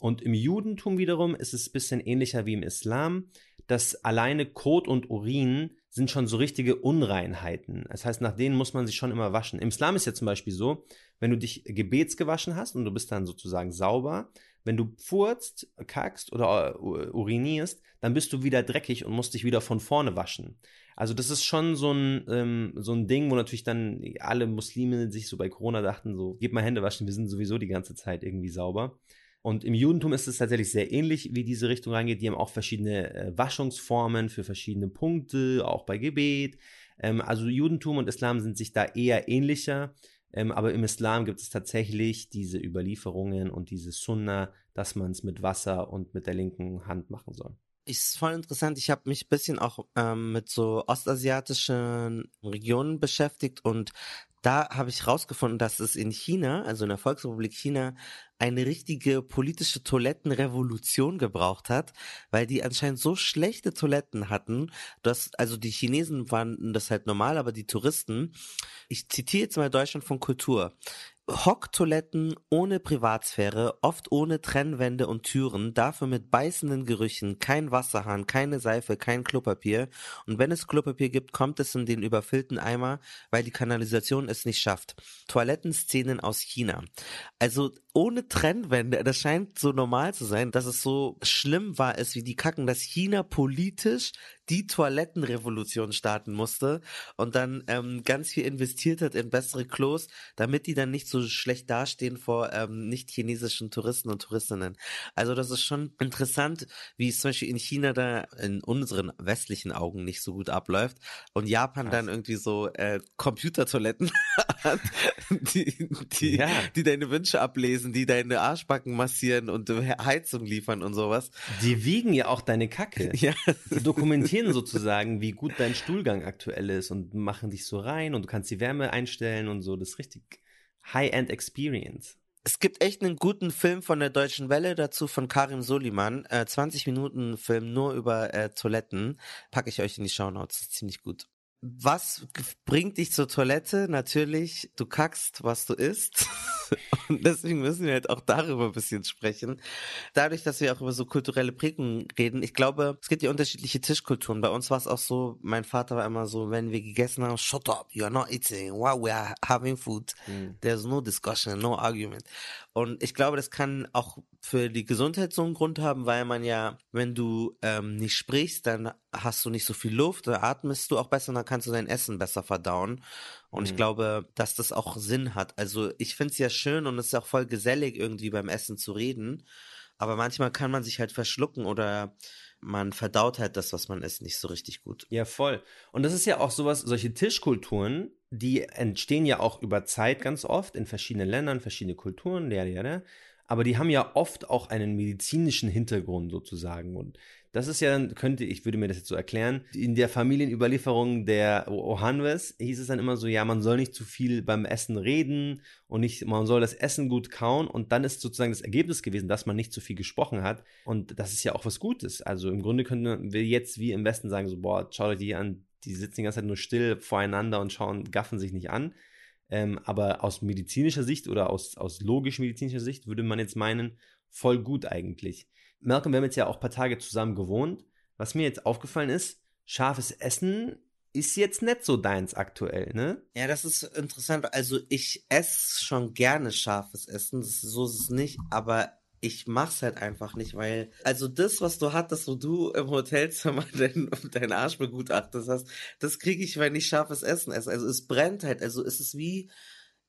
[SPEAKER 3] Und im Judentum wiederum ist es ein bisschen ähnlicher wie im Islam dass alleine Kot und Urin sind schon so richtige Unreinheiten. Das heißt, nach denen muss man sich schon immer waschen. Im Islam ist ja zum Beispiel so, wenn du dich gebetsgewaschen hast und du bist dann sozusagen sauber, wenn du furzt, kackst oder urinierst, dann bist du wieder dreckig und musst dich wieder von vorne waschen. Also das ist schon so ein, ähm, so ein Ding, wo natürlich dann alle Muslime sich so bei Corona dachten, so, gib mal Hände waschen, wir sind sowieso die ganze Zeit irgendwie sauber. Und im Judentum ist es tatsächlich sehr ähnlich, wie diese Richtung reingeht. Die haben auch verschiedene äh, Waschungsformen für verschiedene Punkte, auch bei Gebet. Ähm, also Judentum und Islam sind sich da eher ähnlicher. Ähm, aber im Islam gibt es tatsächlich diese Überlieferungen und diese Sunna, dass man es mit Wasser und mit der linken Hand machen soll
[SPEAKER 1] ist voll interessant. Ich habe mich ein bisschen auch ähm, mit so ostasiatischen Regionen beschäftigt und da habe ich rausgefunden, dass es in China, also in der Volksrepublik China, eine richtige politische Toilettenrevolution gebraucht hat, weil die anscheinend so schlechte Toiletten hatten, dass, also die Chinesen fanden das halt normal, aber die Touristen, ich zitiere jetzt mal Deutschland von Kultur, Hocktoiletten ohne Privatsphäre, oft ohne Trennwände und Türen, dafür mit beißenden Gerüchen, kein Wasserhahn, keine Seife, kein Klopapier. Und wenn es Klopapier gibt, kommt es in den überfüllten Eimer, weil die Kanalisation es nicht schafft. Toilettenszenen aus China. Also ohne Trennwände, das scheint so normal zu sein, dass es so schlimm war, ist wie die Kacken, dass China politisch die Toilettenrevolution starten musste und dann ähm, ganz viel investiert hat in bessere Klos, damit die dann nicht so schlecht dastehen vor ähm, nicht chinesischen Touristen und Touristinnen. Also das ist schon interessant, wie es zum Beispiel in China da in unseren westlichen Augen nicht so gut abläuft und Japan
[SPEAKER 3] Krass.
[SPEAKER 1] dann irgendwie so äh, Computertoiletten hat, die, die,
[SPEAKER 3] Ja.
[SPEAKER 1] die deine Wünsche ablesen, die deine Arschbacken massieren und Heizung liefern und sowas.
[SPEAKER 3] Die wiegen ja auch deine Kacke.
[SPEAKER 1] Ja,
[SPEAKER 3] Die dokumentieren sozusagen, wie gut dein Stuhlgang aktuell ist und machen dich so rein und du kannst die Wärme einstellen und so. Das ist richtig High-End Experience.
[SPEAKER 1] Es gibt echt einen guten Film von der Deutschen Welle dazu von Karim Soliman. Äh, 20 Minuten Film nur über äh, Toiletten. Packe ich euch in die Shownotes. Ist ziemlich gut. Was bringt dich zur Toilette? Natürlich, du kackst, was du isst. Und deswegen müssen wir halt auch darüber ein bisschen sprechen. Dadurch, dass wir auch über so kulturelle Prägungen reden, ich glaube, es gibt ja unterschiedliche Tischkulturen. Bei uns war es auch so, mein Vater war immer so, wenn wir gegessen haben, shut up, you're not eating, while we are having food. There's no discussion, no argument. Und ich glaube, das kann auch für die Gesundheit so einen Grund haben, weil man ja, wenn du ähm, nicht sprichst, dann hast du nicht so viel Luft, dann atmest du auch besser und dann kannst du dein Essen besser verdauen. Und ich
[SPEAKER 3] Mhm.
[SPEAKER 1] glaube, dass das auch Sinn hat. Also ich finde es ja schön und es ist auch voll gesellig, irgendwie beim Essen zu reden. Aber manchmal kann man sich halt verschlucken oder man verdaut halt das, was man isst, nicht so richtig gut.
[SPEAKER 3] Ja, voll. Und das ist ja auch sowas, solche Tischkulturen, die entstehen ja auch über Zeit ganz oft in verschiedenen Ländern, verschiedene Kulturen, ja, ja, ja. Aber die haben ja oft auch einen medizinischen Hintergrund sozusagen. Und das ist ja, könnte, ich würde mir das jetzt so erklären, in der Familienüberlieferung der Ohanwes hieß es dann immer so, ja, man soll nicht zu viel beim Essen reden und nicht, man soll das Essen gut kauen. Und dann ist sozusagen das Ergebnis gewesen, dass man nicht zu viel gesprochen hat. Und das ist ja auch was Gutes. Also im Grunde könnten wir jetzt wie im Westen sagen, so, boah, schaut euch die an, die sitzen die ganze Zeit nur still voreinander und schauen, gaffen sich nicht an. Ähm, aber aus medizinischer Sicht oder aus, aus logisch-medizinischer Sicht würde man jetzt meinen, voll gut eigentlich. Malcolm, wir haben jetzt ja auch ein paar Tage zusammen gewohnt. Was mir jetzt aufgefallen ist, scharfes Essen ist jetzt nicht so deins aktuell, ne?
[SPEAKER 1] Ja, das ist interessant. Also ich esse schon gerne scharfes Essen, das, so ist es nicht, aber ich mach's halt einfach nicht, weil, also das, was du hattest, wo du im Hotelzimmer deinen dein Arsch begutachtet hast, das kriege ich, wenn ich scharfes Essen esse. Also es brennt halt, also es ist wie,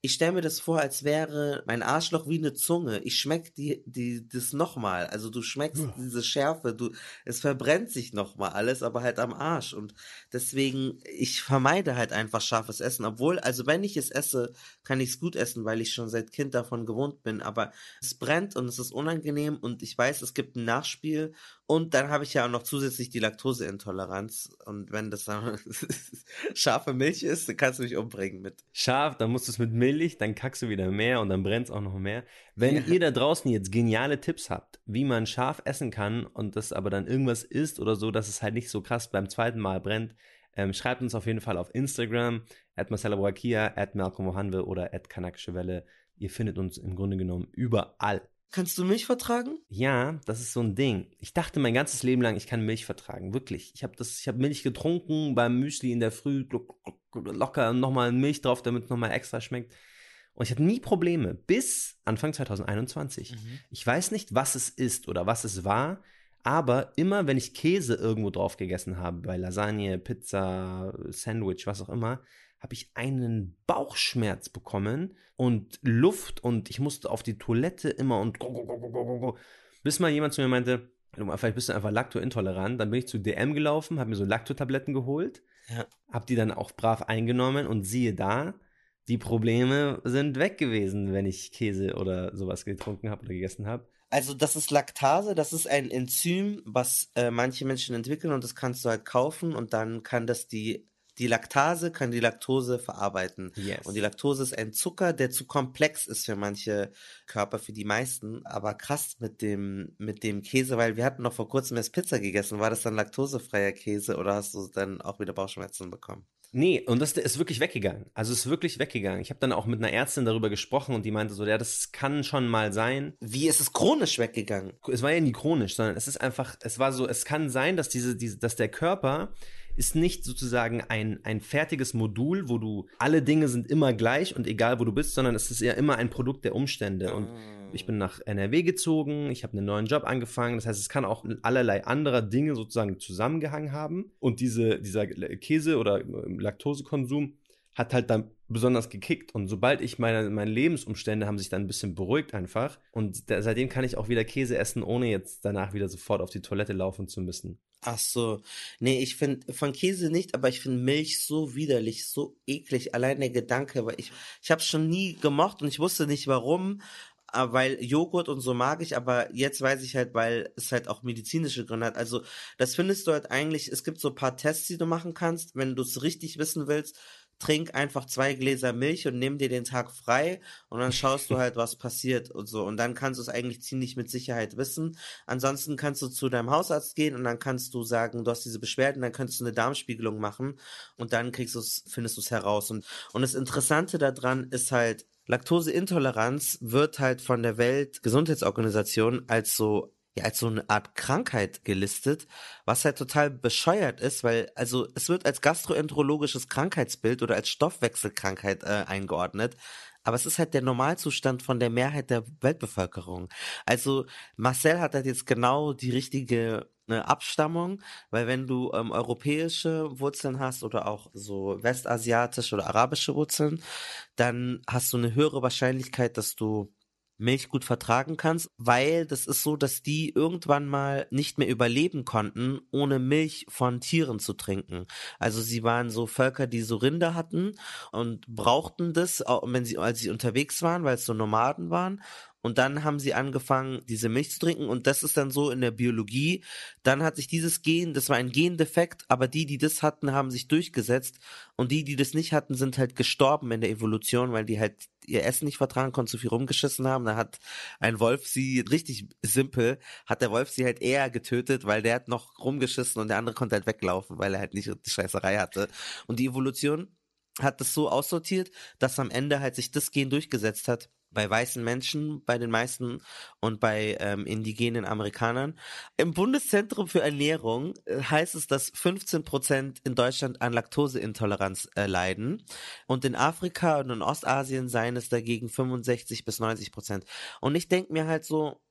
[SPEAKER 1] ich stelle mir das vor, als wäre mein Arschloch wie eine Zunge. Ich schmeck die, die, das nochmal. Also du schmeckst diese Schärfe, du, es verbrennt sich nochmal alles, aber halt am Arsch. Und deswegen, ich vermeide halt einfach scharfes Essen. Obwohl, also wenn ich es esse, kann ich es gut essen, weil ich schon seit Kind davon gewohnt bin. Aber es brennt und es ist unangenehm und ich weiß, es gibt ein Nachspiel. Und dann habe ich ja auch noch zusätzlich die Laktoseintoleranz. Und wenn das dann scharfe Milch ist, dann kannst du mich umbringen mit.
[SPEAKER 3] Scharf, dann musst du es mit Milch, dann kackst du wieder mehr und dann brennt es auch noch mehr. Wenn
[SPEAKER 1] Ja.
[SPEAKER 3] ihr da draußen jetzt geniale Tipps habt, wie man scharf essen kann und das aber dann irgendwas isst oder so, dass es halt nicht so krass beim zweiten Mal brennt, ähm, schreibt uns auf jeden Fall auf Instagram, at Marcella Boakia, at Malcolm Mohanwe oder at Kanakische Welle. Ihr findet uns im Grunde genommen überall.
[SPEAKER 1] Kannst du Milch vertragen?
[SPEAKER 3] Ja, das ist so ein Ding. Ich dachte mein ganzes Leben lang, ich kann Milch vertragen. Wirklich. Ich habe das, ich habe Milch getrunken beim Müsli in der Früh, locker nochmal Milch drauf, damit es nochmal extra schmeckt. Und ich hatte nie Probleme. Bis Anfang 2021. Ich weiß nicht, was es ist oder was es war, aber immer wenn ich Käse irgendwo drauf gegessen habe, bei Lasagne, Pizza, Sandwich, was auch immer, habe ich einen Bauchschmerz bekommen und Luft und ich musste auf die Toilette immer und bis mal jemand zu mir meinte, vielleicht bist du einfach laktointolerant. Dann bin ich zu DM gelaufen, habe mir so Laktotabletten geholt,
[SPEAKER 1] Ja.
[SPEAKER 3] habe die dann auch brav eingenommen und siehe da, die Probleme sind weg gewesen, wenn ich Käse oder sowas getrunken habe oder gegessen habe.
[SPEAKER 1] Also das ist Laktase, das ist ein Enzym, was äh, manche Menschen entwickeln und das kannst du halt kaufen und dann kann das die die Laktase kann die Laktose verarbeiten.
[SPEAKER 3] Yes.
[SPEAKER 1] Und die Laktose ist ein Zucker, der zu komplex ist für manche Körper, für die meisten. Aber krass mit dem, mit dem Käse, weil wir hatten noch vor kurzem erst Pizza gegessen. War das dann laktosefreier Käse oder hast du dann auch wieder Bauchschmerzen bekommen?
[SPEAKER 3] Nee, und das ist wirklich weggegangen. Also es ist wirklich weggegangen. Ich habe dann auch mit einer Ärztin darüber gesprochen und die meinte so, ja, das kann schon mal sein.
[SPEAKER 1] Wie ist es chronisch weggegangen?
[SPEAKER 3] Es war ja nie chronisch, sondern es ist einfach, es war so, es kann sein, dass diese, diese dass der Körper ist nicht sozusagen ein, ein fertiges Modul, wo du alle Dinge sind immer gleich und egal wo du bist, sondern es ist ja immer ein Produkt der Umstände. Und ich bin nach NRW gezogen, ich habe einen neuen Job angefangen. Das heißt, es kann auch allerlei anderer Dinge sozusagen zusammengehangen haben. Und diese, dieser Käse- oder Laktosekonsum hat halt dann besonders gekickt. Und sobald ich meine, meine Lebensumstände haben sich dann ein bisschen beruhigt einfach. Und da, seitdem kann ich auch wieder Käse essen, ohne jetzt danach wieder sofort auf die Toilette laufen zu müssen.
[SPEAKER 1] Ach so. Nee, ich finde von Käse nicht, aber ich finde Milch so widerlich, so eklig. Allein der Gedanke, weil ich, ich habe es schon nie gemocht und ich wusste nicht warum. Aber weil Joghurt und so mag ich, aber jetzt weiß ich halt, weil es halt auch medizinische Gründe hat. Also das findest du halt eigentlich, es gibt so ein paar Tests, die du machen kannst, wenn du es richtig wissen willst trink einfach zwei Gläser Milch und nimm dir den Tag frei und dann schaust du halt, was passiert und so. Und dann kannst du es eigentlich ziemlich mit Sicherheit wissen. Ansonsten kannst du zu deinem Hausarzt gehen und dann kannst du sagen, du hast diese Beschwerden, dann könntest du eine Darmspiegelung machen und dann kriegst du es, findest du es heraus. Und, und das Interessante daran ist halt, Laktoseintoleranz wird halt von der Weltgesundheitsorganisation als so ja, als so eine Art Krankheit gelistet, was halt total bescheuert ist, weil, also es wird als gastroenterologisches Krankheitsbild oder als Stoffwechselkrankheit äh, eingeordnet, aber es ist halt der Normalzustand von der Mehrheit der Weltbevölkerung. Also Marcel hat halt jetzt genau die richtige eine Abstammung, weil wenn du ähm, europäische Wurzeln hast oder auch so westasiatische oder arabische Wurzeln, dann hast du eine höhere Wahrscheinlichkeit, dass du Milch gut vertragen kannst, weil das ist so, dass die irgendwann mal nicht mehr überleben konnten, ohne Milch von Tieren zu trinken. Also sie waren so Völker, die so Rinder hatten und brauchten das, wenn sie, als sie unterwegs waren, weil es so Nomaden waren. Und dann haben sie angefangen, diese Milch zu trinken. Und das ist dann so in der Biologie. Dann hat sich dieses Gen, das war ein Gendefekt, aber die, die das hatten, haben sich durchgesetzt. Und die, die das nicht hatten, sind halt gestorben in der Evolution, weil die halt ihr Essen nicht vertragen konnten, zu viel rumgeschissen haben. Da hat ein Wolf sie, richtig simpel, hat der Wolf sie halt eher getötet, weil der hat noch rumgeschissen und der andere konnte halt weglaufen, weil er halt nicht die Scheißerei hatte. Und die Evolution hat das so aussortiert, dass am Ende halt sich das Gen durchgesetzt hat bei weißen Menschen, bei den meisten und bei ähm, indigenen Amerikanern. Im Bundeszentrum für Ernährung äh, heißt es, dass 15 Prozent in Deutschland an Laktoseintoleranz äh, leiden und in Afrika und in Ostasien seien es dagegen 65 bis 90 Prozent. Und ich denke mir halt so,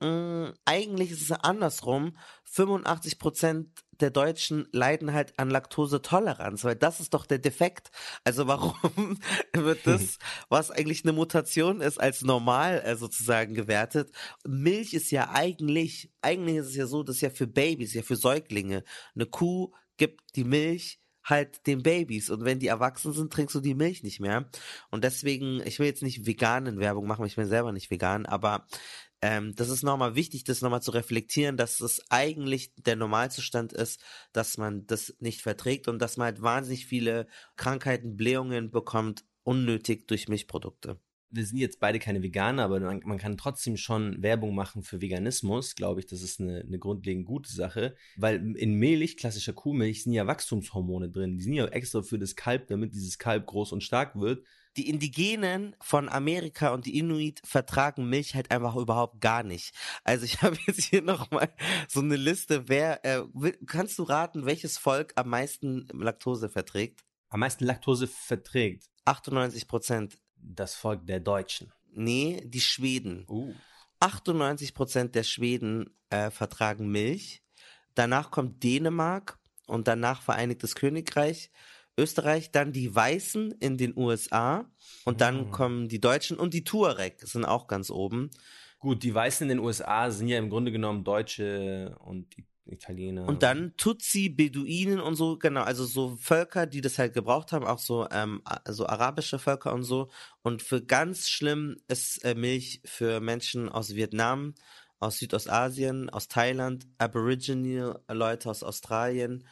[SPEAKER 1] mh, eigentlich ist es andersrum. 85 Prozent der Deutschen leiden halt an Laktosetoleranz, weil das ist doch der Defekt. Also warum wird das, was eigentlich eine Mutation ist, als normal äh, sozusagen gewertet? Milch ist ja eigentlich, eigentlich ist es ja so, das ist ja für Babys, ja für Säuglinge. Eine Kuh gibt die Milch halt den Babys und wenn die erwachsen sind, trinkst du die Milch nicht mehr. Und deswegen, ich will jetzt nicht veganen Werbung machen, ich bin selber nicht vegan, aber ähm, das ist nochmal wichtig, das nochmal zu reflektieren, dass es eigentlich der Normalzustand ist, dass man das nicht verträgt und dass man halt wahnsinnig viele Krankheiten, Blähungen bekommt, unnötig durch Milchprodukte.
[SPEAKER 3] Wir sind jetzt beide keine Veganer, aber man, man kann trotzdem schon Werbung machen für Veganismus, glaube ich. Das ist eine, eine grundlegend gute Sache, weil in Milch, klassischer Kuhmilch, sind ja Wachstumshormone drin. Die sind ja extra für das Kalb, damit dieses Kalb groß und stark wird
[SPEAKER 1] die Indigenen von Amerika und die Inuit vertragen Milch halt einfach überhaupt gar nicht. Also ich habe jetzt hier nochmal so eine Liste, wer, äh, kannst du raten, welches Volk am meisten Laktose verträgt?
[SPEAKER 3] Am meisten Laktose verträgt?
[SPEAKER 1] 98 Prozent.
[SPEAKER 3] Das Volk der Deutschen.
[SPEAKER 1] Nee, die Schweden.
[SPEAKER 3] Uh.
[SPEAKER 1] 98 Prozent der Schweden äh, vertragen Milch. Danach kommt Dänemark und danach Vereinigtes Königreich. Österreich, dann die Weißen in den USA und dann
[SPEAKER 3] Mhm.
[SPEAKER 1] kommen die Deutschen und die Tuareg sind auch ganz oben.
[SPEAKER 3] Gut, die Weißen in den USA sind ja im Grunde genommen Deutsche und Italiener.
[SPEAKER 1] Und dann Tutsi, Beduinen und so, genau, also so Völker, die das halt gebraucht haben, auch so, ähm, a- so arabische Völker und so. Und für ganz schlimm ist äh, Milch für Menschen aus Vietnam, aus Südostasien, aus Thailand, Aboriginal Leute aus Australien,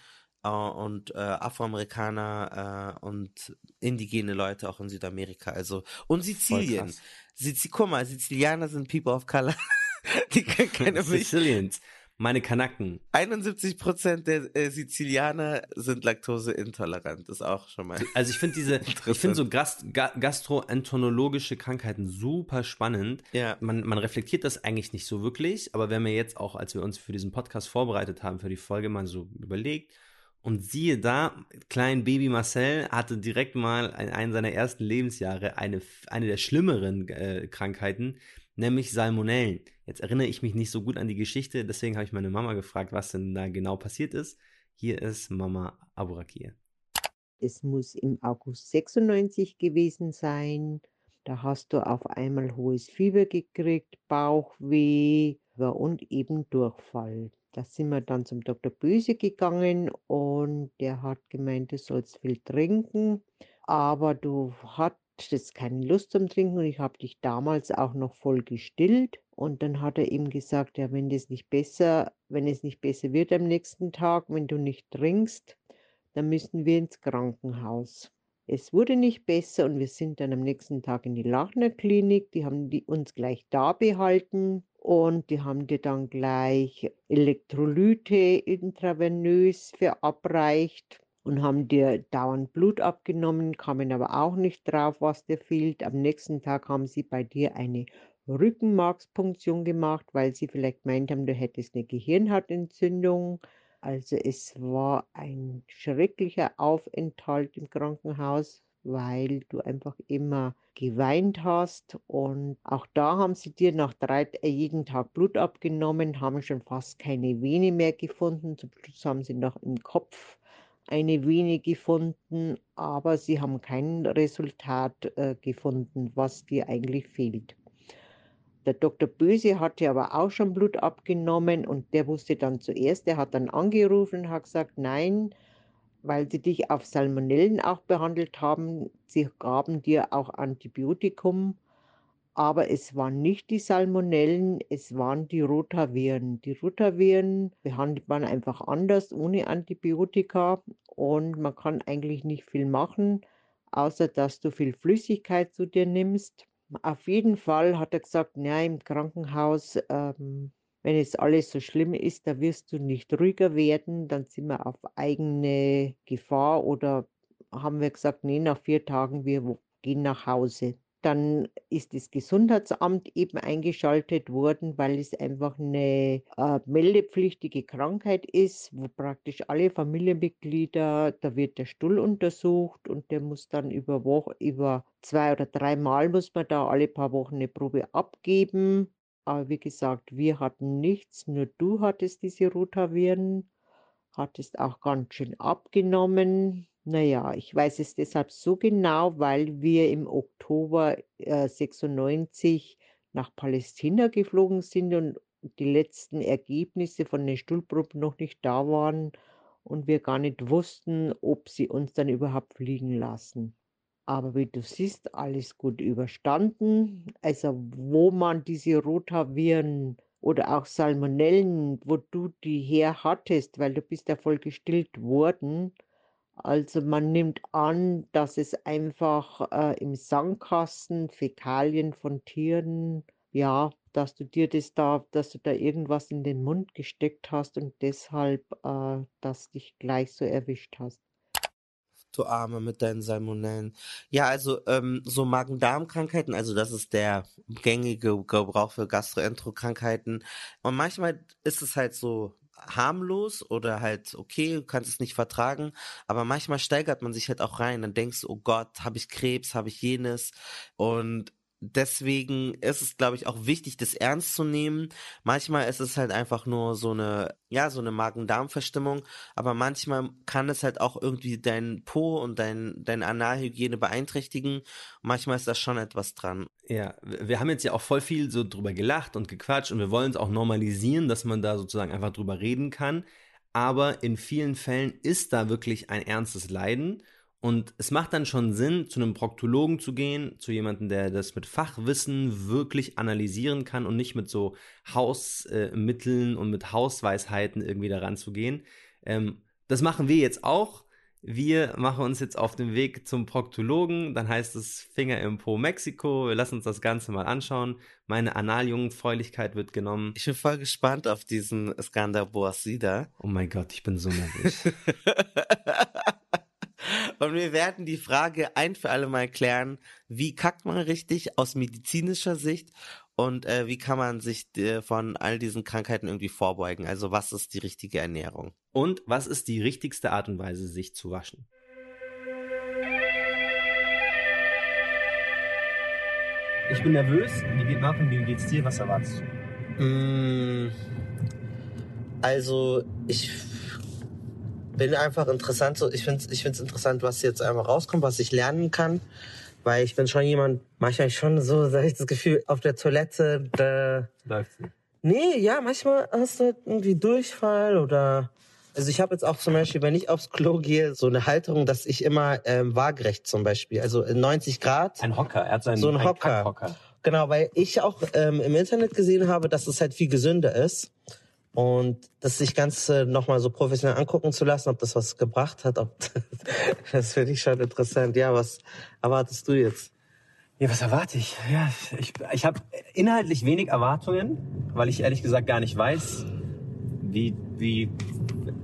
[SPEAKER 1] und äh, Afroamerikaner äh, und indigene Leute auch in Südamerika. Also und Sizilien. Sizi guck mal, Sizilianer sind People of Color. Die können keine Milch.
[SPEAKER 3] Sicilians, meine Kanaken.
[SPEAKER 1] 71 Prozent der äh, Sizilianer sind laktoseintolerant. Ist auch schon mal.
[SPEAKER 3] Also ich finde diese, ich finde so Gast, ga, gastroenterologische Krankheiten super spannend.
[SPEAKER 1] Ja.
[SPEAKER 3] Man, man reflektiert das eigentlich nicht so wirklich, aber wenn wir jetzt auch, als wir uns für diesen Podcast vorbereitet haben, für die Folge mal so überlegt und siehe da, klein Baby Marcel hatte direkt mal in einem seiner ersten Lebensjahre eine, eine der schlimmeren äh, Krankheiten, nämlich Salmonellen. Jetzt erinnere ich mich nicht so gut an die Geschichte, deswegen habe ich meine Mama gefragt, was denn da genau passiert ist. Hier ist Mama Aburakir.
[SPEAKER 9] Es muss im August 96 gewesen sein. Da hast du auf einmal hohes Fieber gekriegt, Bauchweh und eben Durchfall. Da sind wir dann zum Dr. Böse gegangen und der hat gemeint, du sollst viel trinken, aber du hattest keine Lust zum Trinken und ich habe dich damals auch noch voll gestillt. Und dann hat er ihm gesagt, ja, wenn das nicht besser, wenn es nicht besser wird am nächsten Tag, wenn du nicht trinkst, dann müssen wir ins Krankenhaus. Es wurde nicht besser und wir sind dann am nächsten Tag in die Lachner Klinik. Die haben die uns gleich da behalten und die haben dir dann gleich Elektrolyte intravenös verabreicht und haben dir dauernd Blut abgenommen, kamen aber auch nicht drauf, was dir fehlt. Am nächsten Tag haben sie bei dir eine Rückenmarkspunktion gemacht, weil sie vielleicht meint haben, du hättest eine Gehirnhautentzündung. Also es war ein schrecklicher Aufenthalt im Krankenhaus, weil du einfach immer geweint hast. Und auch da haben sie dir nach drei, äh, jeden Tag Blut abgenommen, haben schon fast keine Vene mehr gefunden. Zum Schluss haben sie noch im Kopf eine Vene gefunden, aber sie haben kein Resultat äh, gefunden, was dir eigentlich fehlt. Der Dr. Böse hatte aber auch schon Blut abgenommen und der wusste dann zuerst, der hat dann angerufen und hat gesagt, nein, weil sie dich auf Salmonellen auch behandelt haben, sie gaben dir auch Antibiotikum, aber es waren nicht die Salmonellen, es waren die Rotaviren. Die Rotaviren behandelt man einfach anders, ohne Antibiotika und man kann eigentlich nicht viel machen, außer dass du viel Flüssigkeit zu dir nimmst. Auf jeden Fall hat er gesagt, ja, im Krankenhaus, ähm, wenn es alles so schlimm ist, da wirst du nicht ruhiger werden, dann sind wir auf eigene Gefahr oder haben wir gesagt, nee, nach vier Tagen, wir gehen nach Hause. Dann ist das Gesundheitsamt eben eingeschaltet worden, weil es einfach eine äh, meldepflichtige Krankheit ist, wo praktisch alle Familienmitglieder, da wird der Stuhl untersucht und der muss dann über Woche, über zwei oder drei Mal muss man da alle paar Wochen eine Probe abgeben. Aber wie gesagt, wir hatten nichts, nur du hattest diese Rotaviren, hattest auch ganz schön abgenommen. Naja, ich weiß es deshalb so genau, weil wir im Oktober äh, 96 nach Palästina geflogen sind und die letzten Ergebnisse von den Stuhlproben noch nicht da waren und wir gar nicht wussten, ob sie uns dann überhaupt fliegen lassen. Aber wie du siehst, alles gut überstanden. Also wo man diese Rotaviren oder auch Salmonellen, wo du die her hattest, weil du bist ja voll gestillt worden. Also man nimmt an, dass es einfach äh, im Sandkasten Fäkalien von Tieren, ja, dass du dir das da, dass du da irgendwas in den Mund gesteckt hast und deshalb äh, das dich gleich so erwischt hast.
[SPEAKER 1] Du Arme mit deinen Salmonellen. Ja, also ähm, so Magen-Darm-Krankheiten, also das ist der gängige Gebrauch für Gastroenterokrankheiten. Und manchmal ist es halt so harmlos oder halt okay, du kannst es nicht vertragen, aber manchmal steigert man sich halt auch rein, dann denkst du, oh Gott, habe ich Krebs, habe ich jenes? Und deswegen ist es, glaube ich, auch wichtig, das ernst zu nehmen. Manchmal ist es halt einfach nur so eine, ja, so eine Magen-Darm-Verstimmung, aber manchmal kann es halt auch irgendwie dein Po und dein, deine Analhygiene beeinträchtigen. Manchmal ist da schon etwas dran.
[SPEAKER 3] Ja, wir haben jetzt ja auch voll viel so drüber gelacht und gequatscht und wir wollen es auch normalisieren, dass man da sozusagen einfach drüber reden kann. Aber in vielen Fällen ist da wirklich ein ernstes Leiden. Und es macht dann schon Sinn, zu einem Proktologen zu gehen, zu jemandem, der das mit Fachwissen wirklich analysieren kann und nicht mit so Hausmitteln und mit Hausweisheiten irgendwie daran zu gehen. Ähm,
[SPEAKER 10] Das machen wir jetzt auch. Wir machen uns jetzt auf den Weg zum Proktologen. Dann heißt es Finger im Po Mexiko. Wir lassen uns das Ganze mal anschauen. Meine Analjungfräulichkeit wird genommen.
[SPEAKER 1] Ich bin voll gespannt auf diesen Skandal Boasida.
[SPEAKER 10] Oh mein Gott, ich bin so nervös.
[SPEAKER 1] Und wir werden die Frage ein für alle Mal klären, wie kackt man richtig aus medizinischer Sicht und äh, wie kann man sich äh, von all diesen Krankheiten irgendwie vorbeugen? Also was ist die richtige Ernährung?
[SPEAKER 10] Und was ist die richtigste Art und Weise, sich zu waschen?
[SPEAKER 3] Ich bin nervös. Wie geht Martin? Wie geht's dir? Was erwartest du?
[SPEAKER 1] Mm, Also ich bin einfach interessant. So, ich finde ich find's interessant, was jetzt einmal rauskommt, was ich lernen kann. Weil ich bin schon jemand, manchmal schon so, da ich das Gefühl, auf der Toilette, da,
[SPEAKER 3] nicht.
[SPEAKER 1] Nee, ja, manchmal hast du halt irgendwie Durchfall oder. Also ich habe jetzt auch zum Beispiel, wenn ich aufs Klo gehe, so eine Halterung, dass ich immer ähm, waagerecht zum Beispiel, also in 90 Grad.
[SPEAKER 3] Ein Hocker. Er hat seinen
[SPEAKER 1] So ein
[SPEAKER 3] einen
[SPEAKER 1] Hocker.
[SPEAKER 3] Kackhocker.
[SPEAKER 1] Genau, weil ich auch ähm, im Internet gesehen habe, dass es halt viel gesünder ist. Und das sich ganz nochmal so professionell angucken zu lassen, ob das was gebracht hat, ob das finde ich schon interessant. Ja, was erwartest du jetzt?
[SPEAKER 3] Ja, was erwarte ich? Ja, ich, ich habe inhaltlich wenig Erwartungen, weil ich ehrlich gesagt gar nicht weiß, wie, wie,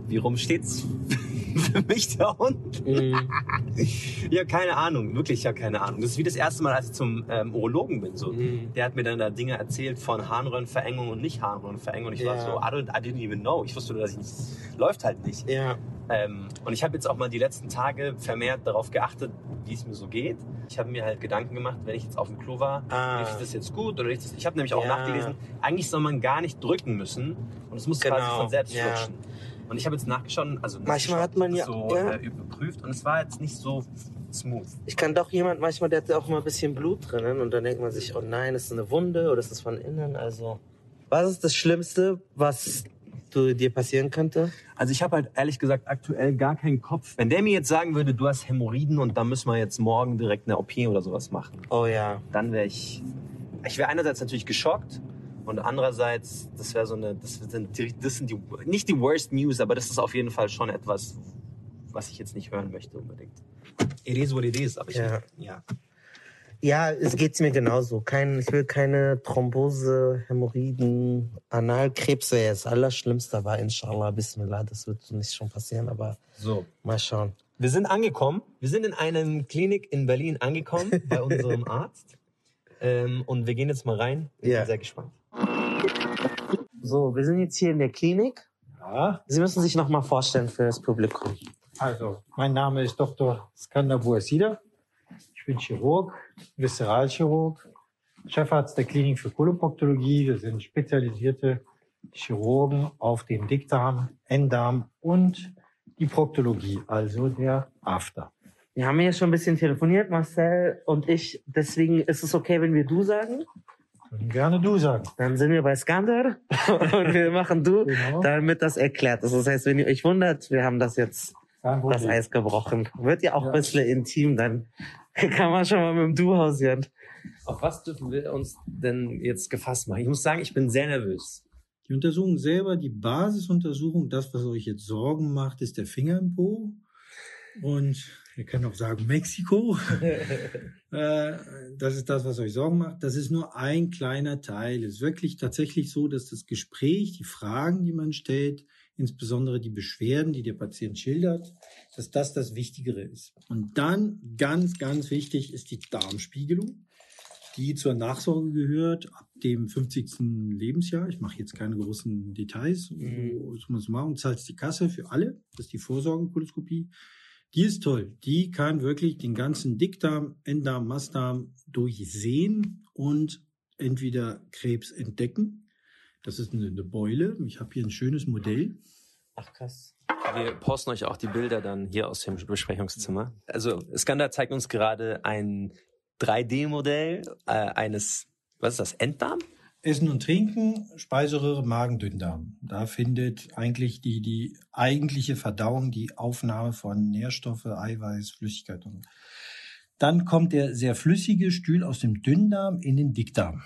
[SPEAKER 3] wie rum steht's für mich der Hund.
[SPEAKER 1] Mhm.
[SPEAKER 3] Ja, keine Ahnung, wirklich, ich habe keine Ahnung. Das ist wie das erste Mal, als ich zum ähm, Urologen bin. So.
[SPEAKER 1] Mhm.
[SPEAKER 3] Der hat mir dann da Dinge erzählt von Harnröhrenverengung und nicht Harnröhrenverengung. Und ich war
[SPEAKER 1] Ja.
[SPEAKER 3] so, I, don't, I didn't even know. Ich wusste nur, dass ich nicht, läuft halt nicht.
[SPEAKER 1] Ja.
[SPEAKER 3] Ähm, und ich habe jetzt auch mal die letzten Tage vermehrt darauf geachtet, wie es mir so geht. Ich habe mir halt Gedanken gemacht, wenn ich jetzt auf dem Klo war,
[SPEAKER 1] Ah.
[SPEAKER 3] lief das jetzt gut oder nicht. Ich habe nämlich auch
[SPEAKER 1] Ja.
[SPEAKER 3] nachgelesen, eigentlich soll man gar nicht drücken müssen und es muss quasi
[SPEAKER 1] Genau,
[SPEAKER 3] von selbst
[SPEAKER 1] ja.
[SPEAKER 3] flutschen. Und ich habe jetzt nachgeschaut, also
[SPEAKER 1] Manchmal hat man ja-
[SPEAKER 3] so
[SPEAKER 1] ja.
[SPEAKER 3] Äh, überprüft und es war jetzt nicht so smooth.
[SPEAKER 1] Ich kann doch jemand, manchmal, der hat auch mal ein bisschen Blut drinnen und dann denkt man sich, oh nein, ist das eine Wunde oder ist das von innen? Also, was ist das Schlimmste, was du, dir passieren könnte?
[SPEAKER 3] Also ich habe halt ehrlich gesagt aktuell gar keinen Kopf. Wenn der mir jetzt sagen würde, du hast Hämorrhoiden und da müssen wir jetzt morgen direkt eine OP oder sowas machen,
[SPEAKER 1] Oh ja.
[SPEAKER 3] dann wäre ich. Ich wäre einerseits natürlich geschockt und andererseits, das wäre so eine, das sind, die, das sind die, nicht die worst News, aber das ist auf jeden Fall schon etwas, was ich jetzt nicht hören möchte unbedingt. It is what it is, aber ich,
[SPEAKER 1] Ja.
[SPEAKER 3] ja.
[SPEAKER 1] Ja, es geht's mir genauso. Kein, ich will keine Thrombose, Hämorrhoiden, Analkrebs wäre das Allerschlimmste, aber inshallah, Bismillah, das wird nicht schon passieren, aber
[SPEAKER 3] So.
[SPEAKER 1] mal schauen.
[SPEAKER 3] Wir sind angekommen. Wir sind in einer Klinik in Berlin angekommen bei unserem Arzt. Ähm, und wir gehen jetzt mal rein. Ich
[SPEAKER 1] Ja.
[SPEAKER 3] bin sehr gespannt.
[SPEAKER 1] So, wir sind jetzt hier in der Klinik.
[SPEAKER 2] Ja,
[SPEAKER 1] Sie müssen sich noch mal vorstellen für das Publikum.
[SPEAKER 2] also, mein Name ist Dr. Skander Boasida. Ich bin Chirurg, Viszeralchirurg, Chefarzt der Klinik für Koloproktologie. Wir sind spezialisierte Chirurgen auf den Dickdarm, Enddarm und die Proktologie, also der After.
[SPEAKER 1] Wir haben ja schon ein bisschen telefoniert, Marcel und ich. Deswegen ist es okay, wenn wir du sagen.
[SPEAKER 2] Gerne du sagen.
[SPEAKER 1] Dann sind wir bei Skander und wir machen du,
[SPEAKER 2] Genau.
[SPEAKER 1] damit das erklärt ist. Das heißt, wenn ihr euch wundert, wir haben das jetzt das. Eis gebrochen. Wird ja auch
[SPEAKER 2] Ja.
[SPEAKER 1] ein bisschen intim, dann kann man schon mal mit dem Du hausieren.
[SPEAKER 10] Auf was dürfen wir uns denn jetzt gefasst machen? Ich muss sagen, ich bin sehr nervös.
[SPEAKER 2] Die Untersuchung selber, die Basisuntersuchung, das, was euch jetzt Sorgen macht, ist der Finger im Po. Und ihr könnt auch sagen Mexiko. Äh, das ist das, was euch Sorgen macht. Das ist nur ein kleiner Teil. Es ist wirklich tatsächlich so, dass das Gespräch, die Fragen, die man stellt, insbesondere die Beschwerden, die der Patient schildert, dass das das Wichtigere ist. Und dann ganz, ganz wichtig ist die Darmspiegelung die zur Nachsorge gehört ab dem 50. Lebensjahr. Ich mache jetzt keine großen Details, so summa summarum, zahlt die Kasse für alle. Das ist die Vorsorgekoloskopie. Die ist toll. Die kann wirklich den ganzen Dickdarm, Enddarm, Mastdarm durchsehen und entweder Krebs entdecken. Das ist eine, Beule. Ich habe hier ein schönes Modell.
[SPEAKER 1] Ach krass.
[SPEAKER 3] Wir posten euch auch die Bilder dann hier aus dem Besprechungszimmer. Also Skander zeigt uns gerade ein 3D-Modell äh, eines, was ist das, Enddarm?
[SPEAKER 2] Essen und Trinken, Speiseröhre, Magen, Dünndarm. Da findet eigentlich die, die eigentliche Verdauung, die Aufnahme von Nährstoffe, Eiweiß, Flüssigkeit und. Dann kommt der sehr flüssige Stuhl aus dem Dünndarm in den Dickdarm.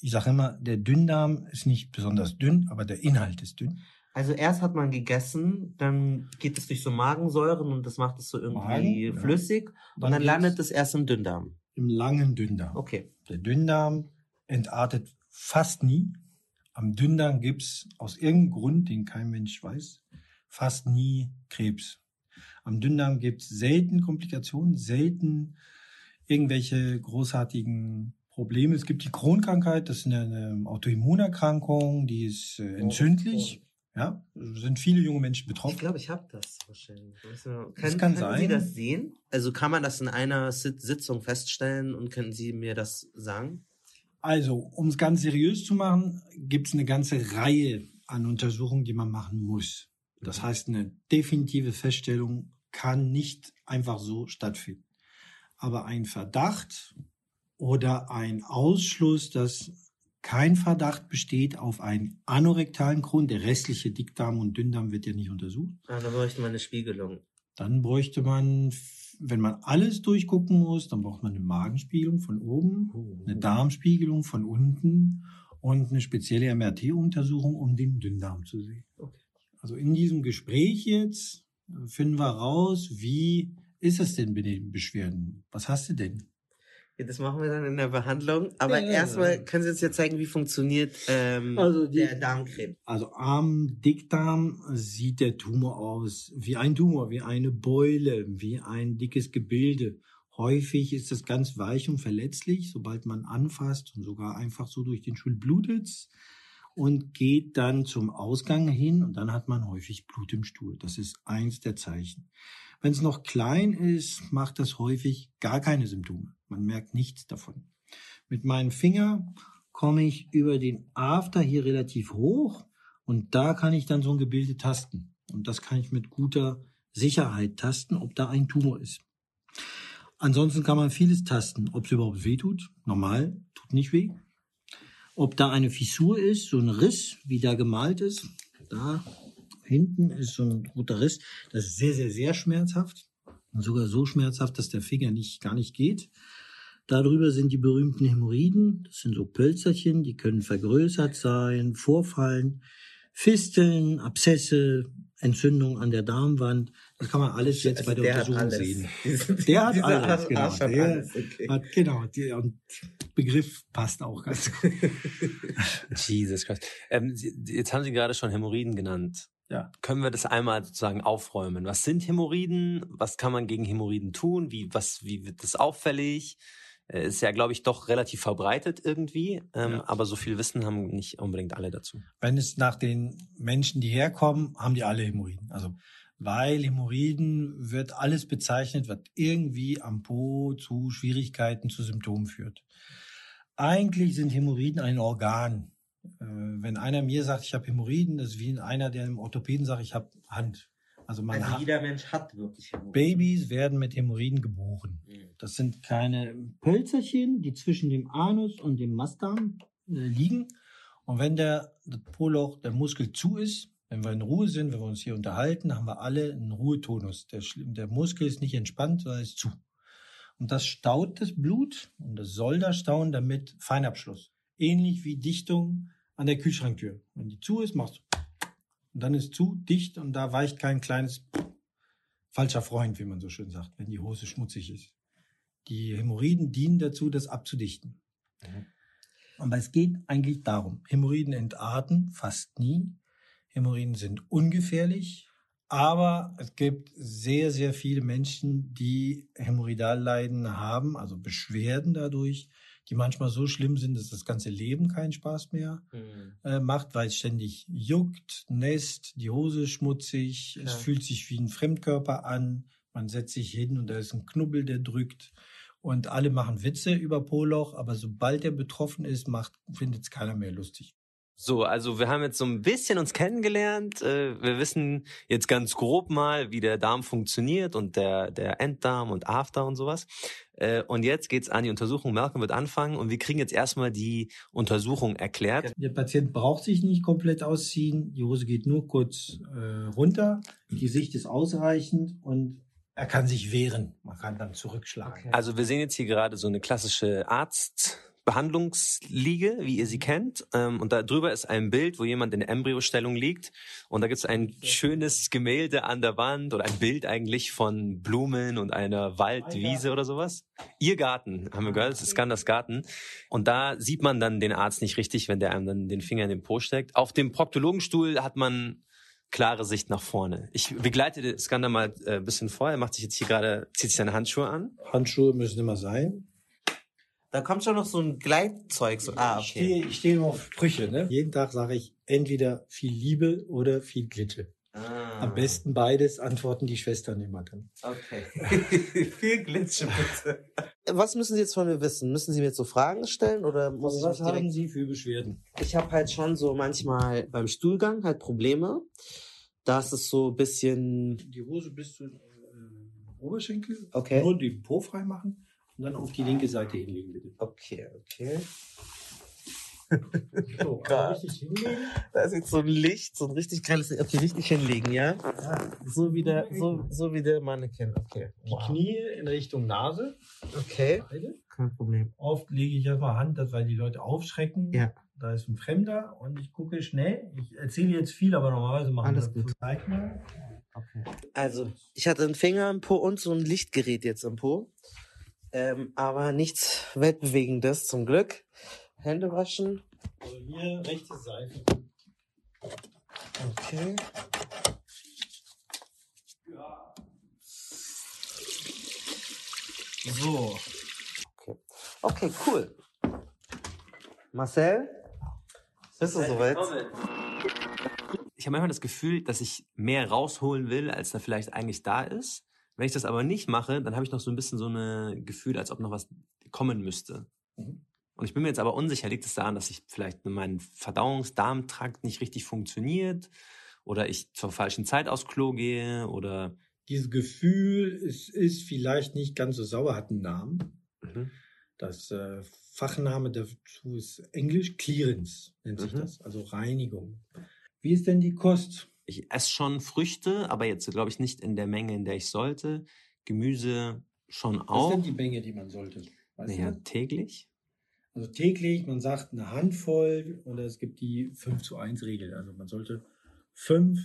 [SPEAKER 2] Ich sage immer, der Dünndarm ist nicht besonders dünn, aber der Inhalt ist dünn.
[SPEAKER 1] Also erst hat man gegessen, dann geht es durch so Magensäuren und das macht es so irgendwie
[SPEAKER 2] Magen, ja.
[SPEAKER 1] flüssig und
[SPEAKER 2] Dann
[SPEAKER 1] dann
[SPEAKER 2] geht's-
[SPEAKER 1] landet es erst im Dünndarm.
[SPEAKER 2] Im langen Dünndarm.
[SPEAKER 1] Okay.
[SPEAKER 2] Der Dünndarm entartet fast nie. Am Dünndarm gibt's aus irgendeinem Grund, den kein Mensch weiß, fast nie Krebs. Am Dünndarm gibt's selten Komplikationen, selten irgendwelche großartigen Probleme. Es gibt die Kronkrankheit, das ist eine, Autoimmunerkrankung, die ist äh, entzündlich. Ja, sind viele junge Menschen betroffen.
[SPEAKER 1] Ich glaube, ich habe das wahrscheinlich. Also,
[SPEAKER 2] Das
[SPEAKER 1] kann, können Sie
[SPEAKER 2] sein.
[SPEAKER 1] das sehen? Also kann man das in einer Sit- Sitzung feststellen und können Sie mir das sagen?
[SPEAKER 2] Also, um es ganz seriös zu machen, gibt es eine ganze Reihe an Untersuchungen, die man machen muss. Das heißt, eine definitive Feststellung kann nicht einfach so stattfinden. Aber ein Verdacht oder ein Ausschluss, dass kein Verdacht besteht auf einen anorektalen Grund, der restliche Dickdarm und Dünndarm wird ja nicht untersucht,
[SPEAKER 1] Ah, da bräuchte man eine Spiegelung.
[SPEAKER 2] dann bräuchte man, wenn man alles durchgucken muss, dann braucht man eine Magenspiegelung von oben, eine Darmspiegelung von unten und eine spezielle MRT-Untersuchung, um den Dünndarm zu sehen.
[SPEAKER 1] Okay.
[SPEAKER 2] Also in diesem Gespräch jetzt äh, finden wir raus, wie ist es denn mit den Beschwerden? Was hast du denn?
[SPEAKER 1] Ja, das machen wir dann in der Behandlung. Aber
[SPEAKER 2] Ja.
[SPEAKER 1] erstmal können Sie uns ja zeigen, wie funktioniert ähm,
[SPEAKER 2] Also die-
[SPEAKER 1] der Darmkrebs.
[SPEAKER 2] Also am Dickdarm sieht der Tumor aus wie ein Tumor, wie eine Beule, wie ein dickes Gebilde. Häufig ist es ganz weich und verletzlich, sobald man anfasst und sogar einfach so durch den Stuhl blutet und geht dann zum Ausgang hin und dann hat man häufig Blut im Stuhl. Das ist eins der Zeichen. Wenn es noch klein ist, macht das häufig gar keine Symptome. Man merkt nichts davon. Mit meinem Finger komme ich über den After hier relativ hoch und da kann ich dann so ein Gebilde tasten. Und das kann ich mit guter Sicherheit tasten, ob da ein Tumor ist. Ansonsten kann man vieles tasten, ob es überhaupt weh tut. Normal, tut nicht weh. Ob da eine Fissur ist, so ein Riss, wie da gemalt ist. Da hinten ist so ein roter Riss. Das ist sehr, sehr, sehr schmerzhaft. Und sogar so schmerzhaft, dass der Finger nicht, gar nicht geht. Darüber sind die berühmten Hämorrhoiden. Das sind so Pölzerchen, die können vergrößert sein, vorfallen. Fisteln, Abszesse, Entzündung an der Darmwand. Das kann man alles jetzt bei
[SPEAKER 1] Also
[SPEAKER 2] der
[SPEAKER 1] der hat
[SPEAKER 2] Untersuchung
[SPEAKER 1] alles.
[SPEAKER 2] sehen. Der hat alles,
[SPEAKER 1] Arsch
[SPEAKER 2] genau.
[SPEAKER 1] hat
[SPEAKER 2] Der
[SPEAKER 1] alles, okay.
[SPEAKER 2] hat, genau, der und Begriff passt auch ganz gut.
[SPEAKER 3] Jesus Christ. Ähm, jetzt haben Sie gerade schon Hämorrhoiden genannt.
[SPEAKER 2] Ja.
[SPEAKER 3] Können wir das einmal sozusagen aufräumen? Was sind Hämorrhoiden? Was kann man gegen Hämorrhoiden tun? Wie, was, wie wird das auffällig? Äh, Ist ja, glaube ich, doch relativ verbreitet irgendwie. Ähm,
[SPEAKER 2] Ja.
[SPEAKER 3] Aber so viel Wissen haben nicht unbedingt alle dazu.
[SPEAKER 2] Wenn es nach den Menschen, die herkommen, haben die alle Hämorrhoiden. Also, weil Hämorrhoiden wird alles bezeichnet, was irgendwie am Po zu Schwierigkeiten, zu Symptomen führt. Eigentlich sind Hämorrhoiden ein Organ. Äh, wenn einer mir sagt, ich habe Hämorrhoiden, das ist wie einer, der einem Orthopäden sagt, ich habe Hand. Also man
[SPEAKER 1] Also jeder Mensch hat wirklich Hämorrhoiden.
[SPEAKER 2] Babys werden mit Hämorrhoiden geboren. Das sind kleine Pölzerchen, die zwischen dem Anus und dem Mastdarm äh, liegen. Und wenn der das Poloch, der Muskel zu ist, wenn wir in Ruhe sind, wenn wir uns hier unterhalten, haben wir alle einen Ruhetonus. Der, der Muskel ist nicht entspannt, sondern ist zu. Und das staut das Blut und das soll da stauen, damit Feinabschluss. Ähnlich wie Dichtung an der Kühlschranktür. Wenn die zu ist, machst du. Und dann ist zu dicht und da weicht kein kleines falscher Freund, wie man so schön sagt, wenn die Hose schmutzig ist. Die Hämorrhoiden dienen dazu, das abzudichten. Aber es geht eigentlich darum. Hämorrhoiden entarten fast nie. Hämorrhoiden sind ungefährlich, aber es gibt sehr, sehr viele Menschen, die Hämorrhoidalleiden haben, also Beschwerden dadurch, die manchmal so schlimm sind, dass das ganze Leben keinen Spaß mehr
[SPEAKER 1] Mhm.
[SPEAKER 2] äh, macht, weil es ständig juckt, nässt, die Hose ist schmutzig, es
[SPEAKER 1] Ja.
[SPEAKER 2] fühlt sich wie ein Fremdkörper an, man setzt sich hin und da ist ein Knubbel, der drückt. Und alle machen Witze über Poloch, aber sobald er betroffen ist, macht, findet es keiner mehr lustig.
[SPEAKER 3] So, also wir haben jetzt so ein bisschen uns kennengelernt. Äh, Wir wissen jetzt ganz grob mal, wie der Darm funktioniert und der, der Enddarm und After und sowas. Äh, Und jetzt geht's an die Untersuchung. Malcolm wird anfangen und wir kriegen jetzt erstmal die Untersuchung erklärt.
[SPEAKER 2] Der Patient braucht sich nicht komplett ausziehen, die Hose geht nur kurz äh, runter, die Sicht ist ausreichend und er kann sich wehren. Man kann dann zurückschlagen.
[SPEAKER 3] Also wir sehen jetzt hier gerade so eine klassische Behandlungsliege, wie ihr sie kennt. Ähm, und da drüber ist ein Bild, wo jemand in Embryostellung liegt. Und da gibt es ein schönes Gemälde an der Wand oder ein Bild eigentlich von Blumen und einer Waldwiese oder sowas. Ihr Garten, haben wir gehört, es ist Skanders Garten. Und da sieht man dann den Arzt nicht richtig, wenn der einem dann den Finger in den Po steckt. Auf dem Proktologenstuhl hat man klare Sicht nach vorne. Ich begleite Skander mal äh, ein bisschen vor. Er macht sich jetzt hier gerade, zieht sich seine Handschuhe an.
[SPEAKER 2] Handschuhe müssen immer sein.
[SPEAKER 1] Da kommt schon noch so ein Gleitzeug. So. Ah,
[SPEAKER 2] Ich
[SPEAKER 1] okay.
[SPEAKER 2] stehe, ich stehe immer auf Sprüche. Ne? Jeden Tag sage ich entweder viel Liebe oder viel Glitsche.
[SPEAKER 1] Ah,
[SPEAKER 2] Am besten beides antworten die Schwestern immer dann.
[SPEAKER 1] Okay. Viel Glitsche, bitte. Was müssen Sie jetzt von mir wissen? Müssen Sie mir jetzt so Fragen stellen oder muss
[SPEAKER 2] Also
[SPEAKER 1] ich
[SPEAKER 2] was haben Sie für Beschwerden?
[SPEAKER 1] Ich habe halt schon so manchmal beim Stuhlgang halt Probleme. Da ist es so ein bisschen...
[SPEAKER 2] Die Hose bis zu äh, Oberschenkel.
[SPEAKER 1] Okay.
[SPEAKER 2] Nur den Po frei machen und dann auf die linke Seite hinlegen, bitte.
[SPEAKER 1] Okay, okay.
[SPEAKER 2] So, also richtig hinlegen.
[SPEAKER 1] Da ist jetzt so ein Licht, so ein richtig geiles... Okay, richtig hinlegen, ja?
[SPEAKER 2] Ja,
[SPEAKER 1] So wie der, so, so wie der Mannequin. Okay.
[SPEAKER 2] die Knie in Richtung Nase.
[SPEAKER 1] Okay.
[SPEAKER 2] Beide.
[SPEAKER 1] Kein Problem.
[SPEAKER 2] Oft lege ich erstmal Hand, dass weil die Leute aufschrecken.
[SPEAKER 1] Ja.
[SPEAKER 2] Da ist ein Fremder und ich gucke schnell. Ich erzähle jetzt viel, aber normalerweise machen
[SPEAKER 1] Alles
[SPEAKER 2] wir
[SPEAKER 1] gut.
[SPEAKER 2] Zeig mal.
[SPEAKER 1] Also, ich hatte einen Finger im Po und so ein Lichtgerät jetzt im Po. Ähm, aber nichts Weltbewegendes zum Glück. Hände waschen.
[SPEAKER 2] Also hier rechte Seite.
[SPEAKER 1] Okay. So. Okay. Okay, cool. Marcel? Bist du soweit?
[SPEAKER 3] Ich habe manchmal das Gefühl, dass ich mehr rausholen will, als da vielleicht eigentlich da ist. Wenn ich das aber nicht mache, dann habe ich noch so ein bisschen so ein Gefühl, als ob noch was kommen müsste.
[SPEAKER 2] Mhm.
[SPEAKER 3] Und ich bin mir jetzt aber unsicher, liegt es daran, dass ich vielleicht mein Verdauungsdarmtrakt nicht richtig funktioniert oder ich zur falschen Zeit aufs Klo gehe oder
[SPEAKER 2] Dieses Gefühl, es ist vielleicht nicht ganz so sauer, hat einen Namen.
[SPEAKER 3] Mhm.
[SPEAKER 2] Das äh, Fachname dazu ist Englisch Clearance, nennt sich
[SPEAKER 3] Mhm.
[SPEAKER 2] das, also Reinigung. Wie ist denn die Kost?
[SPEAKER 3] Ich esse schon Früchte, aber jetzt glaube ich nicht in der Menge, in der ich sollte. Gemüse schon
[SPEAKER 2] Was ist
[SPEAKER 3] auch.
[SPEAKER 2] denn die Menge, die man sollte? Weißt
[SPEAKER 3] Naja,
[SPEAKER 2] du?
[SPEAKER 3] täglich.
[SPEAKER 2] Also täglich, man sagt eine Handvoll oder es gibt die 5 zu 1 Regel. Also man sollte fünf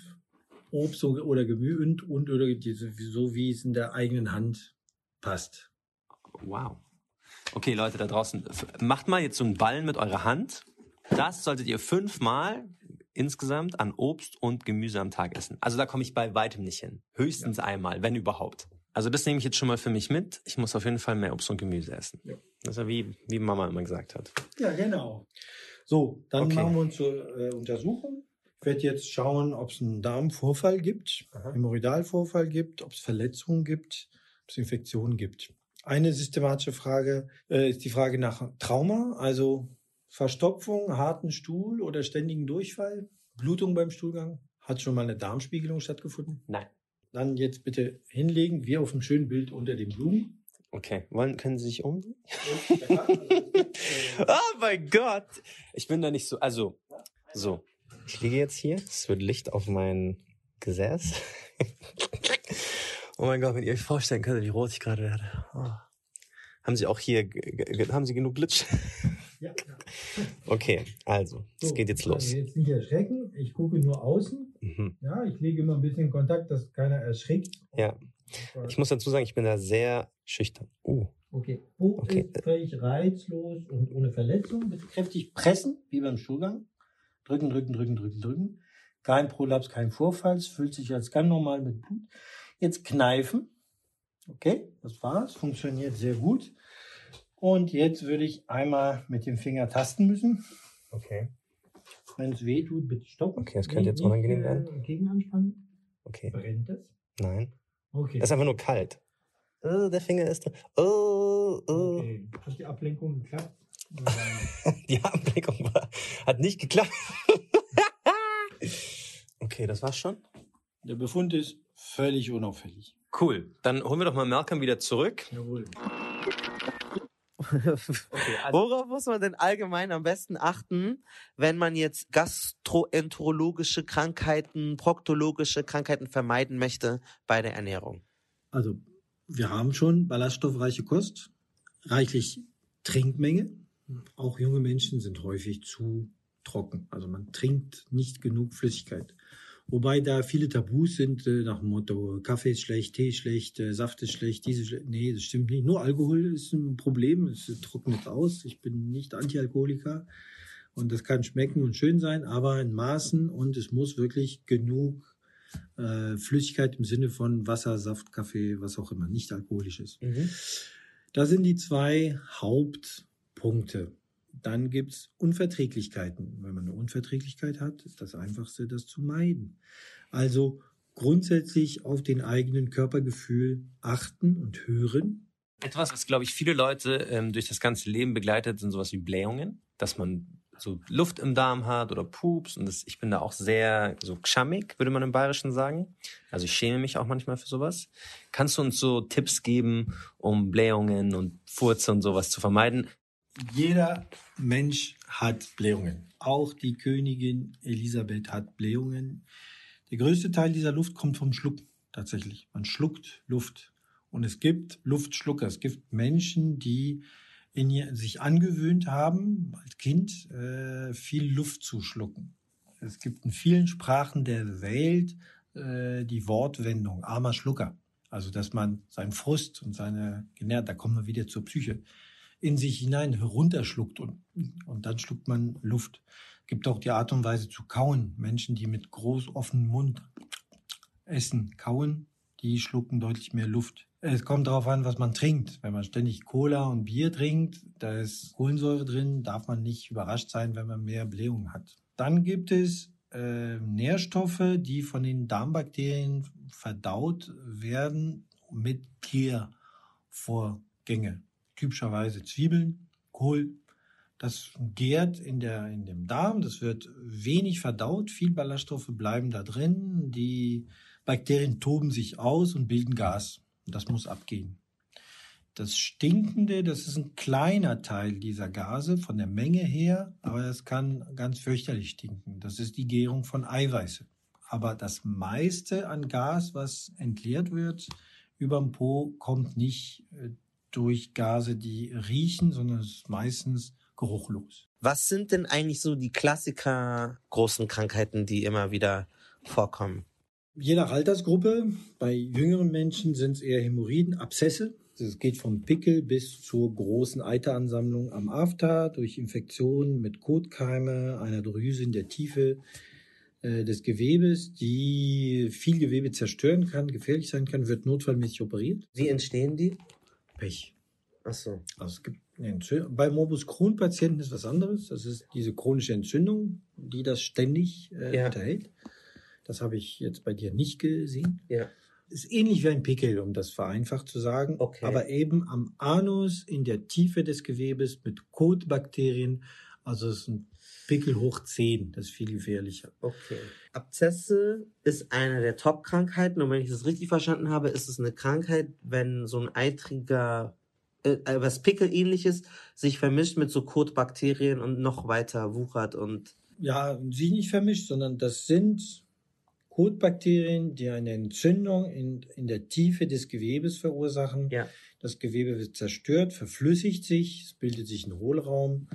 [SPEAKER 2] Obst oder Gemüse und, und oder so wie es in der eigenen Hand passt.
[SPEAKER 3] Wow. Okay, Leute da draußen, macht mal jetzt so einen Ballen mit eurer Hand. Das solltet ihr fünfmal insgesamt an Obst und Gemüse am Tag essen. Also da komme ich bei weitem nicht hin. Höchstens einmal, wenn überhaupt. Also das nehme ich jetzt schon mal für mich mit. Ich muss auf jeden Fall mehr Obst und Gemüse essen.
[SPEAKER 2] Ja.
[SPEAKER 3] Das ist ja wie, wie Mama immer gesagt hat.
[SPEAKER 2] Ja, genau. So, dann
[SPEAKER 3] Okay.
[SPEAKER 2] machen wir uns zur äh, Untersuchung. Ich werde jetzt schauen, ob es einen Darmvorfall gibt, Hämorrhoidalvorfall gibt, ob es Verletzungen gibt, ob es Infektionen gibt. Eine systematische Frage äh, ist die Frage nach Trauma, also Verstopfung, harten Stuhl oder ständigen Durchfall, Blutung beim Stuhlgang. Hat schon mal eine Darmspiegelung stattgefunden?
[SPEAKER 3] Nein.
[SPEAKER 2] Dann jetzt bitte hinlegen, wie auf dem schönen Bild unter den Blumen.
[SPEAKER 3] Okay, wollen, können Sie sich umdrehen?
[SPEAKER 2] Ja, also
[SPEAKER 3] Oh mein Gott! Ich bin da nicht so, also, so. Ich liege jetzt hier, es wird Licht auf mein Gesäß. oh mein Gott, wenn ihr euch vorstellen könnt, wie rot ich gerade werde. Oh. Haben Sie auch hier, haben Sie genug Glitch?
[SPEAKER 2] Ja, ja.
[SPEAKER 3] Okay, also, es
[SPEAKER 2] So,
[SPEAKER 3] geht jetzt los.
[SPEAKER 2] Jetzt nicht erschrecken. Ich gucke nur außen.
[SPEAKER 3] Mhm.
[SPEAKER 2] Ja, ich lege immer ein bisschen Kontakt, dass keiner erschrickt.
[SPEAKER 3] Ja, ich muss dazu sagen, ich bin da sehr schüchtern. Uh,
[SPEAKER 2] Okay. Po
[SPEAKER 3] Okay.
[SPEAKER 2] ist völlig reizlos und ohne Verletzung. Bitte kräftig pressen, wie beim Stuhlgang. Drücken, drücken, drücken, drücken, drücken. Kein Prolaps, kein Vorfall. Es fühlt sich als ganz normal mit Blut. Jetzt kneifen. Okay, das war's. Funktioniert sehr gut. Und jetzt würde ich einmal mit dem Finger tasten müssen.
[SPEAKER 3] okay,
[SPEAKER 2] Wenn es weh tut, bitte stoppen.
[SPEAKER 3] Okay, das könnte jetzt
[SPEAKER 2] Nicht,
[SPEAKER 3] unangenehm
[SPEAKER 2] äh,
[SPEAKER 3] werden.
[SPEAKER 2] Gegenanspannen.
[SPEAKER 3] okay.
[SPEAKER 2] Brennt das?
[SPEAKER 3] Nein.
[SPEAKER 2] Okay.
[SPEAKER 3] Es ist einfach nur kalt. Oh, der Finger ist. Oh, oh.
[SPEAKER 2] okay. Hat die Ablenkung geklappt?
[SPEAKER 3] Die Ablenkung war, hat nicht geklappt. okay, das war's schon.
[SPEAKER 2] Der Befund ist völlig unauffällig.
[SPEAKER 3] Cool. Dann holen wir doch mal Malcolm wieder zurück.
[SPEAKER 2] Jawohl.
[SPEAKER 3] Okay, also,
[SPEAKER 1] Worauf muss man denn allgemein am besten achten, wenn man jetzt gastroenterologische Krankheiten, proktologische Krankheiten vermeiden möchte bei der Ernährung?
[SPEAKER 2] Also, wir haben schon ballaststoffreiche Kost, reichlich Trinkmenge, auch junge Menschen sind häufig zu trocken. Also man trinkt nicht genug Flüssigkeit. Wobei da viele Tabus sind äh, nach dem Motto, Kaffee ist schlecht, Tee ist schlecht, äh, Saft ist schlecht, diese schlecht. Nee, das stimmt nicht. Nur Alkohol ist ein Problem, es trocknet aus. Ich bin nicht Antialkoholiker und das kann schmecken und schön sein, aber in Maßen und es muss wirklich genug äh, Flüssigkeit im Sinne von Wasser, Saft, Kaffee, was auch immer, nicht alkoholisch ist.
[SPEAKER 1] Mhm.
[SPEAKER 2] Das sind die zwei Hauptpunkte. Dann gibt's Unverträglichkeiten. Wenn man eine Unverträglichkeit hat, ist das Einfachste, das zu meiden. Also grundsätzlich auf den eigenen Körpergefühl achten und hören.
[SPEAKER 3] Etwas, was, glaube ich, viele Leute ähm, durch das ganze Leben begleitet, sind sowas wie Blähungen, dass man so Luft im Darm hat oder Pups. Und das, ich bin da auch sehr so gschammig, würde man im Bayerischen sagen. Also ich schäme mich auch manchmal für sowas. Kannst du uns so Tipps geben, um Blähungen und Furze und sowas zu vermeiden?
[SPEAKER 2] Jeder Mensch hat Blähungen. Auch die Königin Elisabeth hat Blähungen. Der größte Teil dieser Luft kommt vom Schlucken tatsächlich. Man schluckt Luft. Und es gibt Luftschlucker. Es gibt Menschen, die in sich angewöhnt haben, als Kind äh, viel Luft zu schlucken. Es gibt in vielen Sprachen der Welt äh, die Wortwendung armer Schlucker. Also dass man seinen Frust und seine da kommen wir wieder zur Psyche, in sich hinein herunterschluckt und, und dann schluckt man Luft. Gibt auch die Art und Weise zu kauen. Menschen, die mit groß offenem Mund essen, kauen, die schlucken deutlich mehr Luft. Es kommt darauf an, was man trinkt. Wenn man ständig Cola und Bier trinkt, da ist Kohlensäure drin, darf man nicht überrascht sein, wenn man mehr Blähungen hat. Dann gibt es äh, Nährstoffe, die von den Darmbakterien verdaut werden mit Gärvorgänge. Typischerweise Zwiebeln, Kohl. Das gärt in, der, in dem Darm, das wird wenig verdaut, viel Ballaststoffe bleiben da drin, die Bakterien toben sich aus und bilden Gas. Das muss abgehen. Das Stinkende, das ist ein kleiner Teil dieser Gase von der Menge her, aber es kann ganz fürchterlich stinken. Das ist die Gärung von Eiweiße. Aber das meiste an Gas, was entleert wird über dem Po, kommt nicht äh, durch Gase, die riechen, sondern es ist meistens geruchlos.
[SPEAKER 1] Was sind denn eigentlich so die Klassiker großen Krankheiten, die immer wieder vorkommen?
[SPEAKER 2] Je nach Altersgruppe, bei jüngeren Menschen sind es eher Hämorrhoiden, Abszesse. Es geht vom Pickel bis zur großen Eiteransammlung am After durch Infektionen mit Kotkeime, einer Drüse in der Tiefe äh, des Gewebes, die viel Gewebe zerstören kann, gefährlich sein kann, wird notfallmäßig operiert.
[SPEAKER 1] Wie entstehen die?
[SPEAKER 2] Pech.
[SPEAKER 1] Ach so.
[SPEAKER 2] Also es gibt. Bei Morbus Crohn-Patienten ist was anderes. Das ist diese chronische Entzündung, die das ständig äh,
[SPEAKER 1] Ja.
[SPEAKER 2] unterhält. Das habe ich jetzt bei dir nicht gesehen.
[SPEAKER 1] Ja.
[SPEAKER 2] Ist ähnlich wie ein Pickel, um das vereinfacht zu sagen.
[SPEAKER 1] Okay.
[SPEAKER 2] Aber eben am Anus in der Tiefe des Gewebes mit Kotbakterien. Also es ist ein Pickel hoch 10. Das ist viel gefährlicher.
[SPEAKER 1] Okay. Abzesse ist eine der Top-Krankheiten und wenn ich das richtig verstanden habe, ist es eine Krankheit, wenn so ein eitriger, äh, was Pickel-ähnliches sich vermischt mit so Kotbakterien und noch weiter wuchert und
[SPEAKER 2] Ja, sie nicht vermischt, sondern das sind Kotbakterien, die eine Entzündung in, in der Tiefe des Gewebes verursachen.
[SPEAKER 1] Ja.
[SPEAKER 2] Das Gewebe wird zerstört, verflüssigt sich, es bildet sich ein Hohlraum.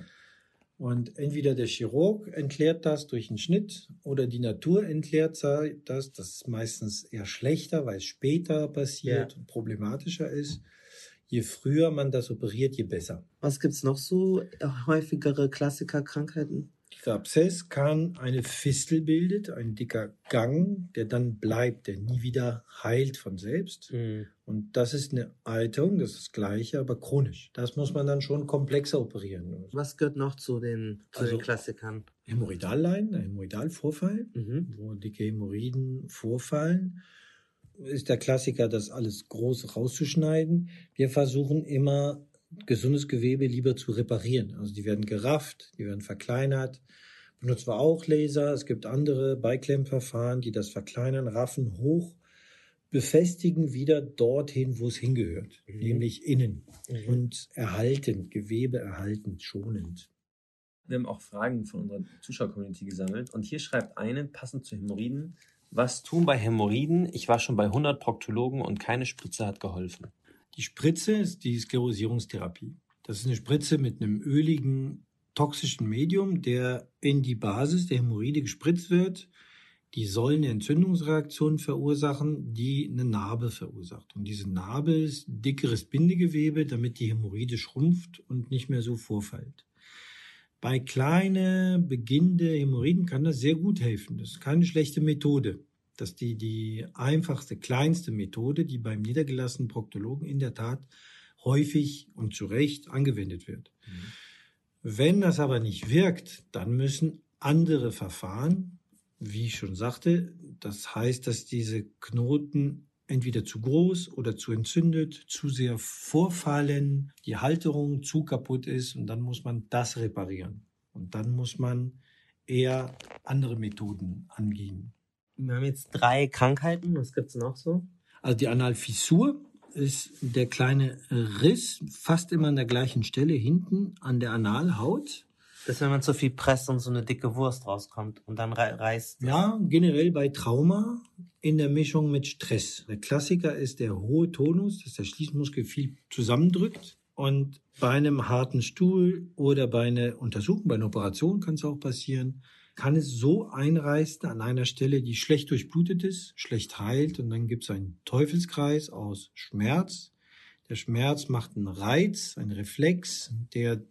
[SPEAKER 2] Und entweder der Chirurg entleert das durch einen Schnitt oder die Natur entleert das. Das ist meistens eher schlechter, weil es später passiert und problematischer ist. Je früher man das operiert, je besser.
[SPEAKER 1] was gibt's noch so häufigere Klassikerkrankheiten?
[SPEAKER 2] Dieser Abszess kann eine Fistel bildet, ein dicker Gang, der dann bleibt, der nie wieder heilt von selbst.
[SPEAKER 1] Mhm.
[SPEAKER 2] Und das ist eine Alterung, das ist das Gleiche, aber chronisch. Das muss man dann schon komplexer operieren.
[SPEAKER 1] Was gehört noch zu den, zu
[SPEAKER 2] Also-
[SPEAKER 1] den Klassikern?
[SPEAKER 2] Hämorrhoidalleiden, ein Hämorrhoidalvorfall,
[SPEAKER 1] Mhm.
[SPEAKER 2] wo dicke Hämorrhoiden vorfallen, ist der Klassiker, das alles groß rauszuschneiden. Wir versuchen immer, gesundes Gewebe lieber zu reparieren. Also die werden gerafft, die werden verkleinert. Benutzen wir auch Laser. Es gibt andere Beiklemmverfahren, die das verkleinern, raffen, hoch, befestigen wieder dorthin, wo es hingehört,
[SPEAKER 1] Mhm.
[SPEAKER 2] nämlich innen
[SPEAKER 1] Mhm.
[SPEAKER 2] und erhalten, Gewebe erhalten, schonend.
[SPEAKER 3] Wir haben auch Fragen von unserer Zuschauer-Community gesammelt. Und hier schreibt eine, passend zu Hämorrhoiden, was tun bei Hämorrhoiden? Ich war schon bei 100 Proktologen und keine Spritze hat geholfen.
[SPEAKER 2] Die Spritze ist die Sklerosierungstherapie. Das ist eine Spritze mit einem öligen, toxischen Medium, der in die Basis der Hämorrhoide gespritzt wird. Die soll eine Entzündungsreaktion verursachen, die eine Narbe verursacht. Und diese Narbe ist dickeres Bindegewebe, damit die Hämorrhoide schrumpft und nicht mehr so vorfällt. Bei kleinen, beginnende Hämorrhoiden kann das sehr gut helfen. Das ist keine schlechte Methode. Das ist die, die einfachste, kleinste Methode, die beim niedergelassenen Proktologen in der Tat häufig und zu Recht angewendet wird. Wenn das aber nicht wirkt, dann müssen andere Verfahren, wie ich schon sagte, das heißt, dass diese Knoten entweder zu groß oder zu entzündet, zu sehr vorfallen, die Halterung zu kaputt ist und dann muss man das reparieren. Und dann muss man eher andere Methoden angehen.
[SPEAKER 1] Wir haben jetzt drei Krankheiten. Was gibt's noch so?
[SPEAKER 2] Also die Analfissur ist der kleine Riss, fast immer an der gleichen Stelle hinten an der Analhaut.
[SPEAKER 1] Das ist, wenn man zu viel presst und so eine dicke Wurst rauskommt und dann rei- reißt.
[SPEAKER 2] Ja, generell bei Trauma in der Mischung mit Stress. Der Klassiker ist der hohe Tonus, dass der Schließmuskel viel zusammendrückt. Und bei einem harten Stuhl oder bei einer Untersuchung, bei einer Operation kann es auch passieren, kann es so einreißen an einer Stelle, die schlecht durchblutet ist, schlecht heilt. Und dann gibt es einen Teufelskreis aus Schmerz. Der Schmerz macht einen Reiz, einen Reflex, der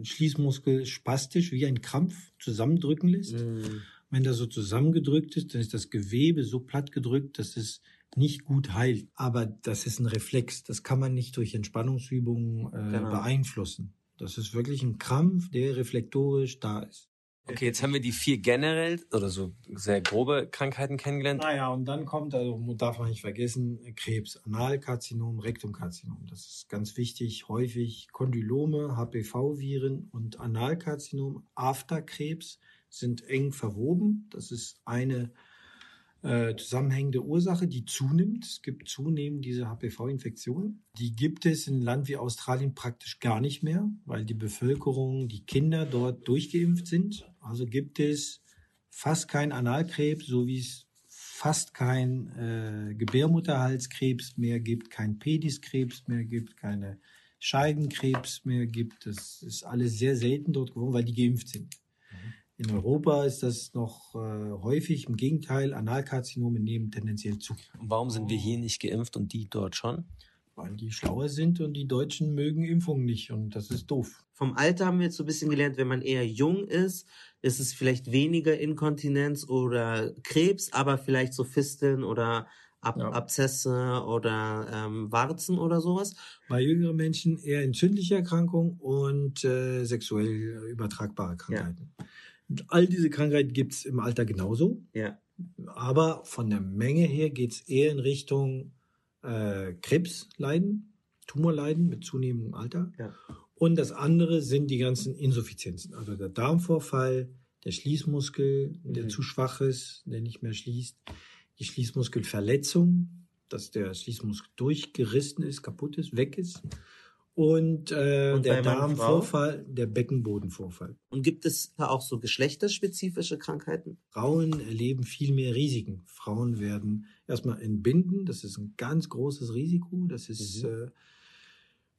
[SPEAKER 2] Schließmuskel spastisch wie ein Krampf zusammendrücken lässt.
[SPEAKER 1] Mhm.
[SPEAKER 2] Wenn das so zusammengedrückt ist, dann ist das Gewebe so platt gedrückt, dass es nicht gut heilt. Aber das ist ein Reflex. Das kann man nicht durch Entspannungsübungen äh,
[SPEAKER 1] Genau.
[SPEAKER 2] beeinflussen. Das ist wirklich ein Krampf, der reflektorisch da ist.
[SPEAKER 3] Okay, jetzt haben wir die vier generell oder so sehr grobe Krankheiten kennengelernt.
[SPEAKER 2] Naja, und dann kommt, also darf man nicht vergessen, Krebs, Analkarzinom, Rektumkarzinom. Das ist ganz wichtig. Häufig Kondylome, HPV-Viren und Analkarzinom, Afterkrebs sind eng verwoben. Das ist eine äh, zusammenhängende Ursache, die zunimmt. Es gibt zunehmend diese HPV-Infektionen. Die gibt es in einem Land wie Australien praktisch gar nicht mehr, weil die Bevölkerung, die Kinder dort durchgeimpft sind. Also gibt es fast kein Analkrebs, so wie es fast kein äh, Gebärmutterhalskrebs mehr gibt, kein Pediskrebs mehr gibt, keine Scheidenkrebs mehr gibt. Das ist alles sehr selten dort geworden, weil die geimpft sind. In Europa ist das noch äh, häufig. Im Gegenteil, Analkarzinome nehmen tendenziell zu,
[SPEAKER 3] Und warum sind wir hier nicht geimpft und die dort schon?
[SPEAKER 2] weil die schlauer sind und die Deutschen mögen Impfungen nicht und das ist doof.
[SPEAKER 1] Vom Alter haben wir jetzt so ein bisschen gelernt, wenn man eher jung ist, ist es vielleicht weniger Inkontinenz oder Krebs, aber vielleicht so Fisteln oder Ab
[SPEAKER 2] Ja.
[SPEAKER 1] Abzesse oder ähm, Warzen oder sowas.
[SPEAKER 2] Bei jüngeren Menschen eher entzündliche Erkrankungen und äh, sexuell übertragbare Krankheiten. Und all diese Krankheiten gibt's im Alter genauso.
[SPEAKER 1] Ja.
[SPEAKER 2] Aber von der Menge her geht's eher in Richtung äh, Krebsleiden, Tumorleiden mit zunehmendem Alter.
[SPEAKER 1] Ja.
[SPEAKER 2] Und das andere sind die ganzen Insuffizienzen. Also der Darmvorfall, der Schließmuskel, der
[SPEAKER 1] Mhm.
[SPEAKER 2] zu schwach ist, der nicht mehr schließt, die Schließmuskelverletzung, dass der Schließmuskel durchgerissen ist, kaputt ist, weg ist. Und, äh,
[SPEAKER 1] Und
[SPEAKER 2] der Darmvorfall, der Beckenbodenvorfall.
[SPEAKER 1] Und gibt es da auch so geschlechterspezifische Krankheiten?
[SPEAKER 2] Frauen erleben viel mehr Risiken. Frauen werden erstmal entbinden, das ist ein ganz großes Risiko. Das ist
[SPEAKER 1] Mhm.
[SPEAKER 2] äh,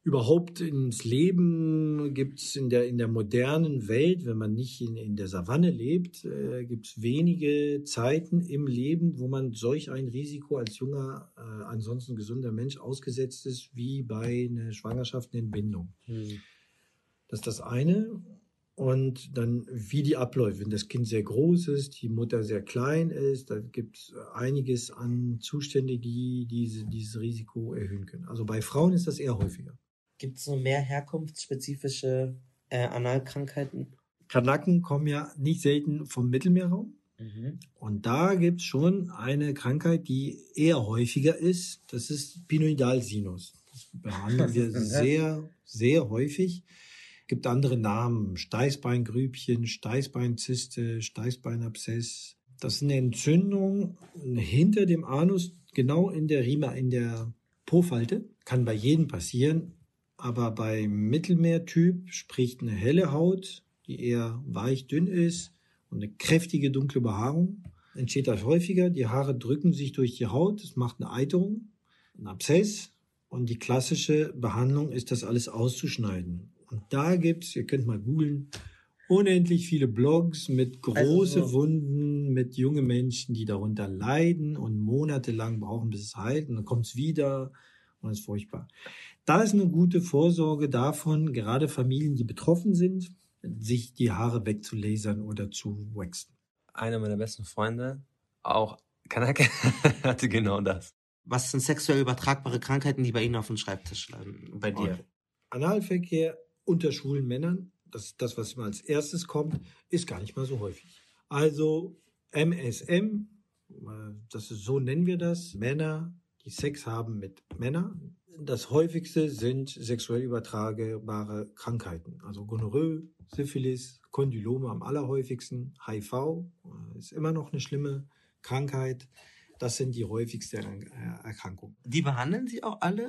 [SPEAKER 2] überhaupt ins Leben gibt es in der, in der modernen Welt, wenn man nicht in, in der Savanne lebt, äh, gibt es wenige Zeiten im Leben, wo man solch ein Risiko als junger, äh, ansonsten gesunder Mensch ausgesetzt ist, wie bei einer Schwangerschaft, einer Entbindung. Das ist das eine. Und dann, wie die abläuft, wenn das Kind sehr groß ist, die Mutter sehr klein ist, da gibt es einiges an Zustände, die diese, dieses Risiko erhöhen können. Also bei Frauen ist das eher häufiger.
[SPEAKER 1] Gibt es so mehr herkunftsspezifische äh, Analkrankheiten?
[SPEAKER 2] Kanaken kommen ja nicht selten vom Mittelmeerraum. Und da gibt es schon eine Krankheit, die eher häufiger ist. Das ist Pinoidalsinus. Das behandeln wir sehr, sehr häufig. Gibt andere Namen. Steißbeingrübchen, Steißbeinzyste, Steißbeinabszess. Das ist eine Entzündung hinter dem Anus, genau in der Rima, in der Po-Falte. Kann bei jedem passieren. Aber bei Mittelmeertyp spricht eine helle Haut, die eher weich dünn ist und eine kräftige dunkle Behaarung. Entsteht das häufiger. Die Haare drücken sich durch die Haut. Es macht eine Eiterung, ein Abszess. Und die klassische Behandlung ist, das alles auszuschneiden. Und da gibt's, ihr könnt mal googeln, unendlich viele Blogs mit große
[SPEAKER 1] Also so-
[SPEAKER 2] Wunden, mit junge Menschen, die darunter leiden und monatelang brauchen, bis es heilt. Und dann kommt's wieder und es ist furchtbar. Da ist eine gute Vorsorge davon, gerade Familien, die betroffen sind, sich die Haare wegzulasern oder zu waxen.
[SPEAKER 3] Einer meiner besten Freunde, auch Kanake, hatte genau das.
[SPEAKER 1] Was sind sexuell übertragbare Krankheiten, die bei Ihnen auf dem Schreibtisch landen? Bei dir?
[SPEAKER 2] Okay. Analverkehr unter schwulen Männern, das ist das, was immer als erstes kommt, ist gar nicht mal so häufig. Also MSM, äh, das ist, so nennen wir das, Männer, die Sex haben mit Männern. Das häufigste sind sexuell übertragbare Krankheiten, also Gonorrhoe, Syphilis, Kondylome am allerhäufigsten, HIV äh, ist immer noch eine schlimme Krankheit. Das sind die häufigsten Erkrankungen.
[SPEAKER 1] Die behandeln Sie auch alle?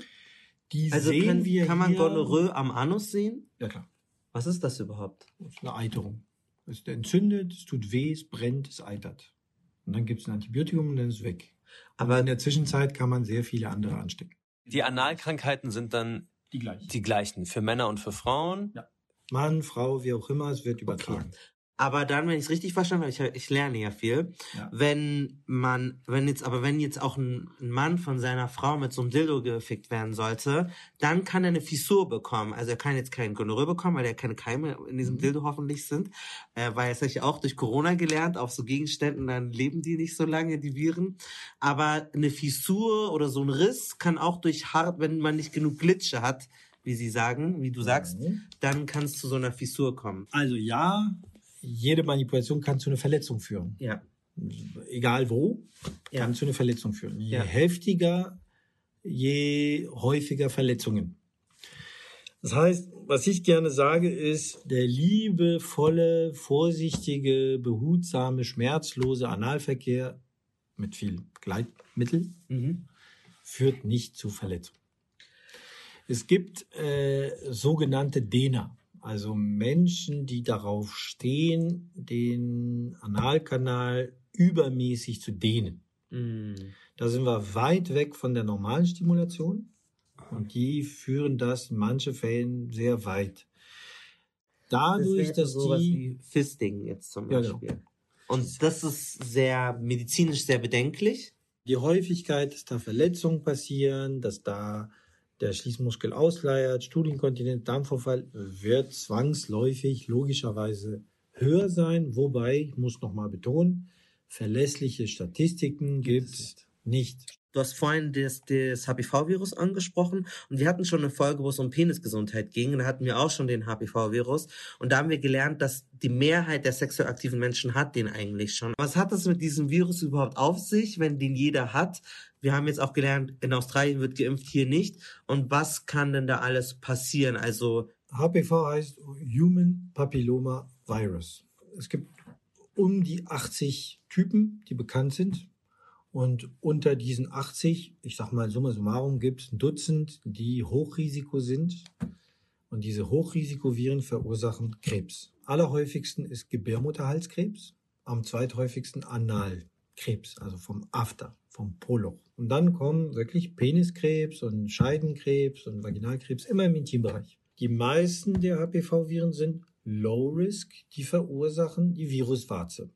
[SPEAKER 2] Die
[SPEAKER 1] Also
[SPEAKER 2] sehen
[SPEAKER 1] können,
[SPEAKER 2] wir
[SPEAKER 1] kann man Gonorrhoe am Anus sehen?
[SPEAKER 2] Ja klar.
[SPEAKER 1] Was ist das überhaupt?
[SPEAKER 2] Das ist eine Eiterung. Es entzündet, es tut weh, es brennt, es eitert. Und dann gibt es ein Antibiotikum und dann ist es weg. Aber in der Zwischenzeit kann man sehr viele andere anstecken.
[SPEAKER 3] Die Analkrankheiten sind dann
[SPEAKER 2] Die gleichen.
[SPEAKER 3] die gleichen für Männer und für Frauen.
[SPEAKER 2] Ja. Mann, Frau, wie auch immer, es wird übertragen.
[SPEAKER 1] Aber dann, wenn ich es richtig verstanden habe, ich, ich lerne ja viel,
[SPEAKER 2] Ja.
[SPEAKER 1] wenn man, wenn jetzt, aber wenn jetzt auch ein, ein Mann von seiner Frau mit so einem Dildo gefickt werden sollte, dann kann er eine Fissur bekommen. Also er kann jetzt keinen Gonorrhoe bekommen, weil er keine Keime in diesem
[SPEAKER 2] Mhm.
[SPEAKER 1] Dildo hoffentlich sind. Äh, weil habe ich auch durch Corona gelernt, auf so Gegenständen, dann leben die nicht so lange, die Viren. Aber eine Fissur oder so ein Riss kann auch durch hart, wenn man nicht genug Glitsche hat, wie sie sagen, wie du sagst,
[SPEAKER 2] Mhm.
[SPEAKER 1] dann kann es zu so einer Fissur kommen.
[SPEAKER 2] Also ja, jede Manipulation kann zu einer Verletzung führen.
[SPEAKER 1] Ja.
[SPEAKER 2] Egal wo,
[SPEAKER 1] Ja.
[SPEAKER 2] kann zu einer Verletzung führen. Je
[SPEAKER 1] Ja.
[SPEAKER 2] heftiger, je häufiger Verletzungen. Das heißt, was ich gerne sage, ist, der liebevolle, vorsichtige, behutsame, schmerzlose Analverkehr mit viel Gleitmittel
[SPEAKER 1] Mhm.
[SPEAKER 2] führt nicht zu Verletzung. Es gibt äh, sogenannte Dehner, also Menschen, die darauf stehen, den Analkanal übermäßig zu dehnen.
[SPEAKER 1] Mhm.
[SPEAKER 2] Da sind wir weit weg von der normalen Stimulation und die führen das in manchen Fällen sehr weit. Dadurch,
[SPEAKER 1] wäre
[SPEAKER 2] dass
[SPEAKER 1] sowas
[SPEAKER 2] die
[SPEAKER 1] wie Fisting jetzt zum
[SPEAKER 2] Ja, genau.
[SPEAKER 1] Beispiel. Und das ist sehr medizinisch sehr bedenklich.
[SPEAKER 2] die Häufigkeit, dass da Verletzungen passieren, dass da der Schließmuskel ausleiert, Studienkontinent, Darmverfall, wird zwangsläufig logischerweise höher sein. Wobei, ich muss nochmal betonen, verlässliche Statistiken gibt es nicht.
[SPEAKER 1] Du hast vorhin das, das HPV-Virus angesprochen und wir hatten schon eine Folge, wo es um Penisgesundheit ging. Da hatten wir auch schon den HPV-Virus und da haben wir gelernt, dass die Mehrheit der sexuell aktiven Menschen hat den eigentlich schon. Was hat das mit diesem Virus überhaupt auf sich, wenn den jeder hat? Wir haben jetzt auch gelernt, in Australien wird geimpft, hier nicht. Und was kann denn da alles passieren? Also
[SPEAKER 2] HPV heißt Human Papilloma Virus. Es gibt um die 80 Typen, die bekannt sind. Und unter diesen 80, ich sag mal summa summarum, gibt es ein Dutzend, die Hochrisiko sind. Und diese Hochrisikoviren verursachen Krebs. Allerhäufigsten ist Gebärmutterhalskrebs, am zweithäufigsten Analkrebs, also vom After, vom Poloch. Und dann kommen wirklich Peniskrebs und Scheidenkrebs und Vaginalkrebs immer im Intimbereich. Die meisten der HPV-Viren sind Low Risk, die verursachen die Viruswarze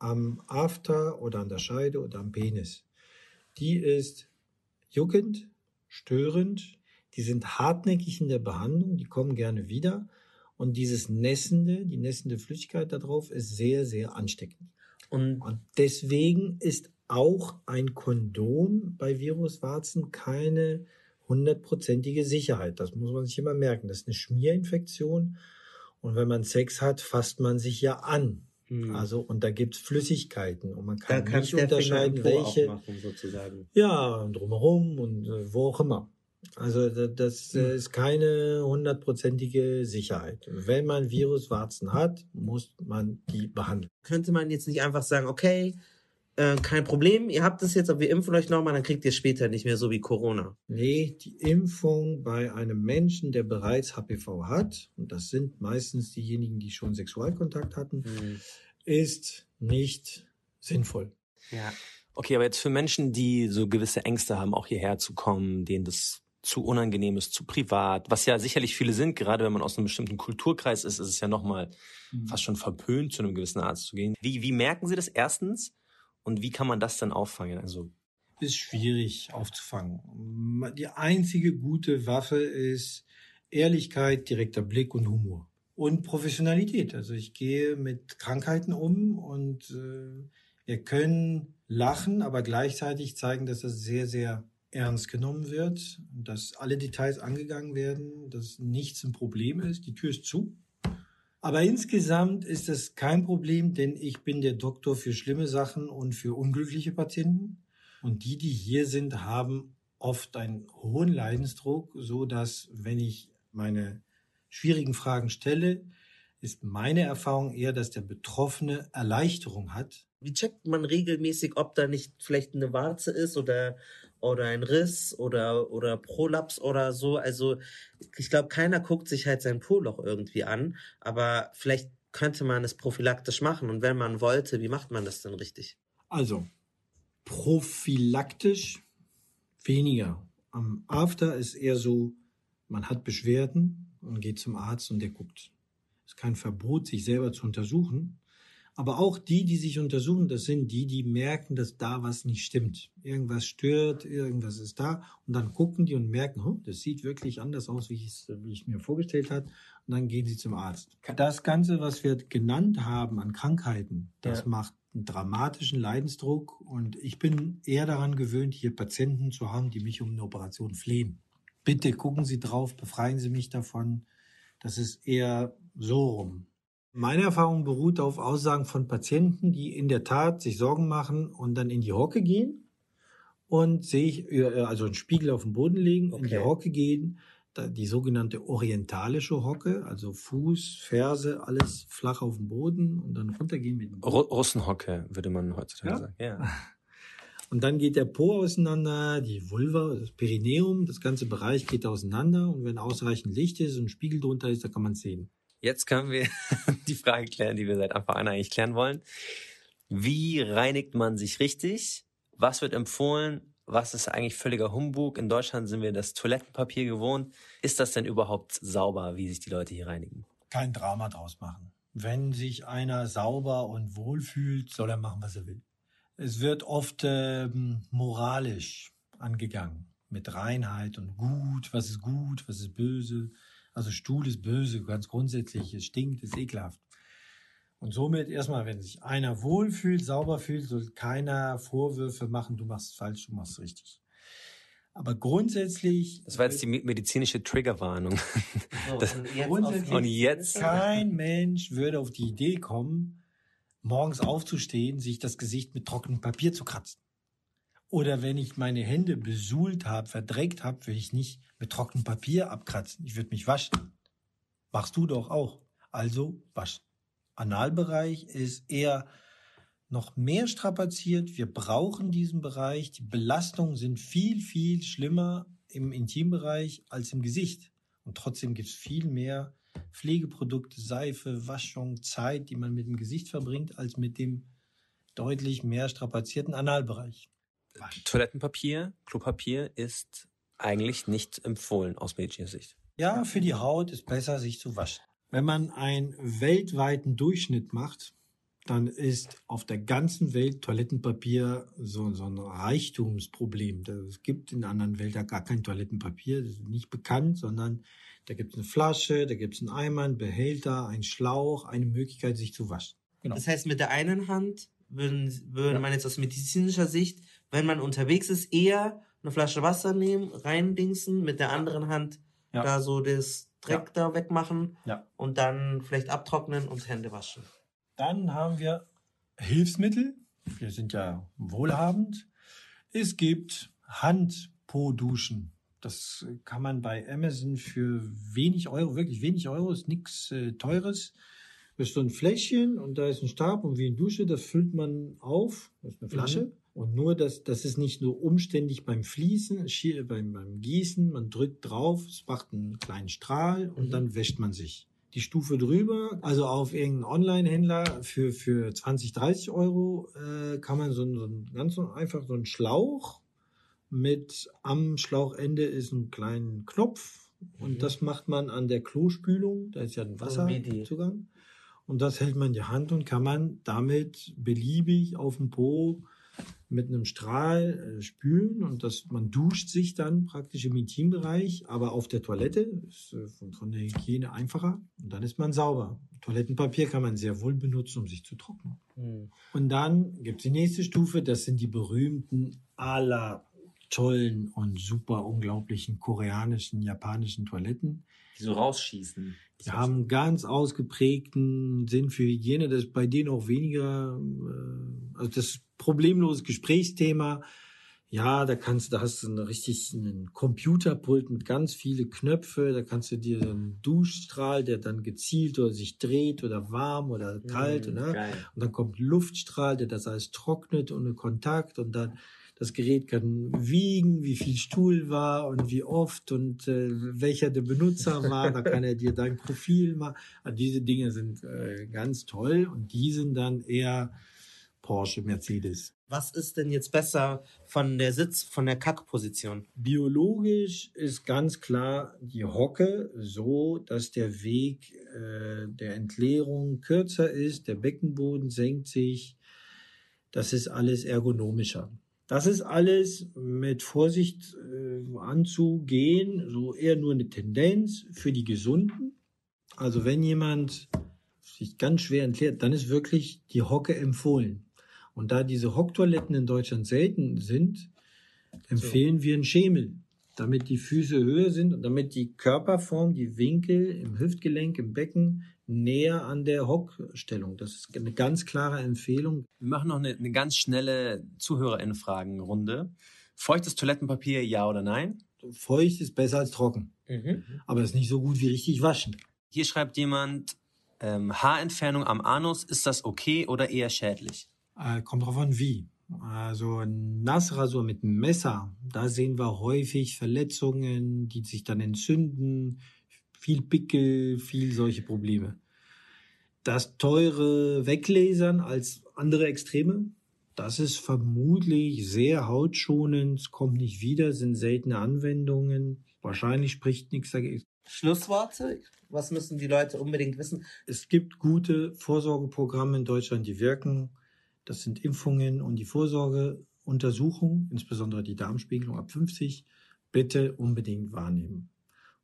[SPEAKER 2] am After oder an der Scheide oder am Penis. Die ist juckend, störend, die sind hartnäckig in der Behandlung, die kommen gerne wieder. Und dieses Nässende, die nässende Flüssigkeit darauf ist sehr, sehr ansteckend.
[SPEAKER 1] und
[SPEAKER 2] Und deswegen ist auch ein Kondom bei Viruswarzen keine hundertprozentige Sicherheit. Das muss man sich immer merken. Das ist eine Schmierinfektion. Und wenn man Sex hat, fasst man sich ja an.
[SPEAKER 1] Hm,
[SPEAKER 2] Also, und da gibt's Flüssigkeiten und man kann nicht unterscheiden, welche.
[SPEAKER 1] sozusagen.
[SPEAKER 2] Ja, und drumherum und äh, wo auch immer. Also da- das
[SPEAKER 1] Hm.
[SPEAKER 2] äh, ist keine hundertprozentige Sicherheit. Wenn man Viruswarzen hat, muss man die behandeln.
[SPEAKER 1] könnte man jetzt nicht einfach sagen, okay, äh, kein Problem, ihr habt es jetzt, aber wir impfen euch nochmal, dann kriegt ihr es später nicht mehr so wie Corona.
[SPEAKER 2] Nee, die Impfung bei einem Menschen, der bereits HPV hat, und das sind meistens diejenigen, die schon Sexualkontakt hatten, ist nicht sinnvoll.
[SPEAKER 1] Ja.
[SPEAKER 3] Okay, aber jetzt für Menschen, die so gewisse Ängste haben, auch hierher zu kommen, denen das
[SPEAKER 11] zu unangenehm ist, zu privat, was ja sicherlich viele sind, gerade wenn man aus einem bestimmten Kulturkreis ist, ist es ja nochmal
[SPEAKER 2] Mhm.
[SPEAKER 11] fast schon verpönt, zu einem gewissen Arzt zu gehen. Wie, wie merken Sie das erstens und wie kann man das dann auffangen? Also
[SPEAKER 2] ist schwierig aufzufangen. Die einzige gute Waffe ist Ehrlichkeit, direkter Blick und Humor. Und Professionalität. Also ich gehe mit Krankheiten um und äh, wir können lachen, aber gleichzeitig zeigen, dass das sehr, sehr ernst genommen wird, dass alle Details angegangen werden, dass nichts ein Problem ist. Die Tür ist zu. Aber insgesamt ist es kein Problem, denn ich bin der Doktor für schlimme Sachen und für unglückliche Patienten. Und die, die hier sind, haben oft einen hohen Leidensdruck, so dass, wenn ich meine schwierigen Fragen stelle, ist meine Erfahrung eher, dass der Betroffene Erleichterung hat.
[SPEAKER 1] Wie checkt man regelmäßig, ob da nicht vielleicht eine Warze ist oder, oder ein Riss oder, oder Prolaps oder so? Also, ich glaube, keiner guckt sich halt sein Po-Loch irgendwie an, aber vielleicht könnte man es prophylaktisch machen. Und wenn man wollte, wie macht man das denn richtig?
[SPEAKER 2] Also, prophylaktisch weniger. Am After ist eher so, man hat Beschwerden und geht zum Arzt und der guckt. Es ist kein Verbot, sich selber zu untersuchen. Aber auch die, die sich untersuchen, das sind die, die merken, dass da was nicht stimmt. Irgendwas stört, irgendwas ist da. Und dann gucken die und merken, oh, das sieht wirklich anders aus, wie ich es mir vorgestellt habe. Und dann gehen sie zum Arzt. Das Ganze, was wir genannt haben an Krankheiten, das
[SPEAKER 11] Ja.
[SPEAKER 2] macht einen dramatischen Leidensdruck. Und ich bin eher daran gewöhnt, hier Patienten zu haben, die mich um eine Operation flehen. Bitte gucken Sie drauf, befreien Sie mich davon. Das ist eher so rum. Meine Erfahrung beruht auf Aussagen von Patienten, die in der Tat sich Sorgen machen und dann in die Hocke gehen und sehe ich, äh, also einen Spiegel auf den Boden legen, in die
[SPEAKER 1] Okay.
[SPEAKER 2] Hocke gehen, da- die sogenannte orientalische Hocke, also Fuß, Ferse, alles flach auf dem Boden und dann runtergehen mit dem
[SPEAKER 11] Ru Russenhocke, würde man heutzutage
[SPEAKER 2] Ja?
[SPEAKER 11] sagen. Ja.
[SPEAKER 2] Und dann geht der Po auseinander, die Vulva, das Perineum, das ganze Bereich geht auseinander und wenn ausreichend Licht ist und ein Spiegel drunter ist, dann kann man es sehen.
[SPEAKER 11] Jetzt können wir die Frage klären, die wir seit Anfang an eigentlich klären wollen. Wie reinigt man sich richtig? Was wird empfohlen? Was ist eigentlich völliger Humbug? In Deutschland sind wir das Toilettenpapier gewohnt. Ist das denn überhaupt sauber, wie sich die Leute hier reinigen?
[SPEAKER 2] Kein Drama draus machen. Wenn sich einer sauber und wohl fühlt, soll er machen, was er will. Es wird oft ähm, moralisch angegangen. Mit Reinheit und gut, was ist gut, was ist böse. Also Stuhl ist böse, ganz grundsätzlich. Es stinkt, ist ekelhaft. Und somit erstmal, wenn sich einer wohlfühlt, sauber fühlt, soll keiner Vorwürfe machen, du machst falsch, du machst richtig. Aber grundsätzlich.
[SPEAKER 11] Das war jetzt die me- medizinische Triggerwarnung. Das-
[SPEAKER 1] und jetzt
[SPEAKER 2] Grundsätzlich-
[SPEAKER 11] Und jetzt?
[SPEAKER 2] Kein Mensch würde auf die Idee kommen, morgens aufzustehen, sich das Gesicht mit trockenem Papier zu kratzen. Oder wenn ich meine Hände besuhlt habe, verdreckt habe, will ich nicht mit trockenem Papier abkratzen. Ich würde mich waschen. Machst du doch auch. Also waschen. Analbereich ist eher noch mehr strapaziert. Wir brauchen diesen Bereich. Die Belastungen sind viel, viel schlimmer im Intimbereich als im Gesicht. Und trotzdem gibt es viel mehr Pflegeprodukte, Seife, Waschung, Zeit, die man mit dem Gesicht verbringt, als mit dem deutlich mehr strapazierten Analbereich.
[SPEAKER 11] Toilettenpapier, Klopapier ist eigentlich nicht empfohlen aus medizinischer Sicht.
[SPEAKER 2] Ja, für die Haut ist besser, sich zu waschen. Wenn man einen weltweiten Durchschnitt macht, dann ist auf der ganzen Welt Toilettenpapier so, so ein Reichtumsproblem. Es gibt in anderen Wäldern gar kein Toilettenpapier, das ist nicht bekannt, sondern da gibt es eine Flasche, da gibt es einen Eimer, einen Behälter, einen Schlauch, eine Möglichkeit, sich zu waschen. Genau.
[SPEAKER 1] Das heißt, mit der einen Hand würden, würde man jetzt aus medizinischer Sicht, wenn man unterwegs ist, eher eine Flasche Wasser nehmen, reindingsen, mit der anderen Hand
[SPEAKER 2] Ja.
[SPEAKER 1] da so das Dreck da wegmachen
[SPEAKER 2] Ja.
[SPEAKER 1] und dann vielleicht abtrocknen und Hände waschen.
[SPEAKER 2] Dann haben wir Hilfsmittel. Wir sind ja wohlhabend. Es gibt Handpo-Duschen. Das kann man bei Amazon für wenig Euro, wirklich wenig Euro, ist nichts äh, Teures. Das ist so ein Fläschchen und da ist ein Stab und wie eine Dusche, das füllt man auf. Das ist eine Flasche. Und nur, dass das ist nicht nur umständlich beim Fließen, schi- beim, beim Gießen, man drückt drauf, es macht einen kleinen Strahl und dann wäscht man sich. Die Stufe drüber, also auf irgendeinen Online-Händler für, für 20, 30 Euro, äh, kann man so, so einen ganz einfach so einen Schlauch mit am Schlauchende ist ein kleiner Knopf und das macht man an der Klospülung. Da ist ja ein Wasserzugang. Und das hält man in die Hand und kann man damit beliebig auf dem Po mit einem Strahl äh, spülen und das, man duscht sich dann praktisch im Intimbereich, aber auf der Toilette ist äh, von, von der Hygiene einfacher und dann ist man sauber. Toilettenpapier kann man sehr wohl benutzen, um sich zu trocknen.
[SPEAKER 1] Hm.
[SPEAKER 2] Und dann gibt es die nächste Stufe, das sind die berühmten aller tollen und super unglaublichen koreanischen, japanischen Toiletten.
[SPEAKER 11] Die so rausschießen.
[SPEAKER 2] Die haben ganz ausgeprägten Sinn für Hygiene. Das ist bei denen auch weniger, äh, also das problemlose Gesprächsthema. Ja, da kannst, da hast du einen richtig einen Computerpult mit ganz viele Knöpfe. Da kannst du dir einen Duschstrahl, der dann gezielt oder sich dreht oder warm oder kalt.
[SPEAKER 11] Mm,
[SPEAKER 2] ne?
[SPEAKER 11] geil.
[SPEAKER 2] Und dann kommt Luftstrahl, der das alles trocknet ohne Kontakt. Und dann das Gerät kann wiegen, wie viel Stuhl war und wie oft und äh, welcher der Benutzer war. Da kann er dir dein Profil machen. Also diese Dinge sind äh, ganz toll und die sind dann eher Porsche, Mercedes.
[SPEAKER 1] Was ist denn jetzt besser von der Sitz, von der Kackposition?
[SPEAKER 2] Biologisch ist ganz klar die Hocke so, dass der Weg äh, der Entleerung kürzer ist, der Beckenboden senkt sich. Das ist alles ergonomischer. Das ist alles mit Vorsicht äh, anzugehen, so eher nur eine Tendenz für die Gesunden. Also wenn jemand sich ganz schwer entleert, dann ist wirklich die Hocke empfohlen. Und da diese Hocktoiletten in Deutschland selten sind, empfehlen wir einen Schemel, damit die Füße höher sind und damit die Körperform, die Winkel im Hüftgelenk, im Becken näher an der Hockstellung. Das ist eine ganz klare Empfehlung.
[SPEAKER 11] Wir machen noch eine, eine ganz schnelle ZuhörerInnen-Fragen-Runde. Feuchtes Toilettenpapier, ja oder nein?
[SPEAKER 2] Feucht ist besser als trocken,
[SPEAKER 1] Mhm.
[SPEAKER 2] aber ist nicht so gut wie richtig waschen.
[SPEAKER 11] Hier schreibt jemand, ähm, Haarentfernung am Anus, ist das okay oder eher schädlich?
[SPEAKER 2] Äh, kommt drauf an, wie. Also Nassrasur mit Messer, da sehen wir häufig Verletzungen, die sich dann entzünden, viel Pickel, viel solche Probleme. Das teure Weglasern als andere Extreme, das ist vermutlich sehr hautschonend, kommt nicht wieder, sind seltene Anwendungen. Wahrscheinlich spricht nichts dagegen.
[SPEAKER 1] Schlussworte? Was müssen die Leute unbedingt wissen?
[SPEAKER 2] Es gibt gute Vorsorgeprogramme in Deutschland, die wirken. Das sind Impfungen und die Vorsorgeuntersuchung, insbesondere die Darmspiegelung ab 50, bitte unbedingt wahrnehmen.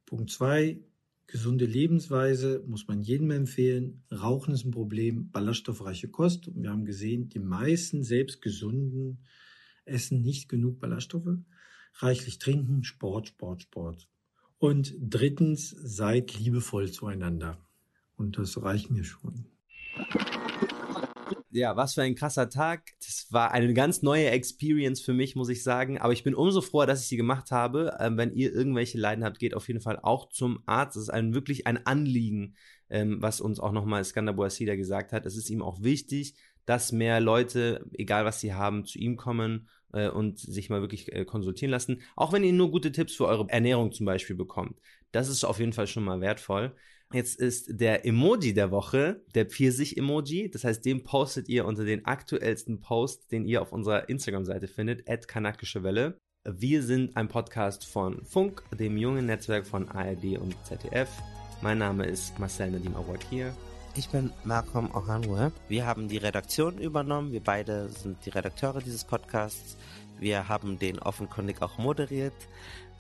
[SPEAKER 2] Punkt zwei: Gesunde Lebensweise muss man jedem empfehlen. Rauchen ist ein Problem, ballaststoffreiche Kost. Und wir haben gesehen, die meisten selbst gesunden essen nicht genug Ballaststoffe. Reichlich trinken, Sport, Sport, Sport. Und drittens, seid liebevoll zueinander. Und das reicht mir schon.
[SPEAKER 3] Ja, was für ein krasser Tag. Das war eine ganz neue Experience für mich, muss ich sagen. Aber ich bin umso froher, dass ich sie gemacht habe. Ähm, wenn ihr irgendwelche Leiden habt, geht auf jeden Fall auch zum Arzt. Es ist ein, wirklich ein Anliegen, ähm, was uns auch nochmal Skander Boasida gesagt hat. Es ist ihm auch wichtig, dass mehr Leute, egal was sie haben, zu ihm kommen äh, und sich mal wirklich äh, konsultieren lassen. Auch wenn ihr nur gute Tipps für eure Ernährung zum Beispiel bekommt. Das ist auf jeden Fall schon mal wertvoll. Jetzt ist der Emoji der Woche der Pfirsich-Emoji. Das heißt, den postet ihr unter den aktuellsten Post, den ihr auf unserer Instagram-Seite findet, at kanakische Welle. Wir sind ein Podcast von Funk, dem jungen Netzwerk von ARD und ZDF. Mein Name ist Marcel Nadim Awakir.
[SPEAKER 1] Ich bin Malcolm Ohanwe. Wir haben die Redaktion übernommen. Wir beide sind die Redakteure dieses Podcasts. Wir haben den offenkundig auch moderiert.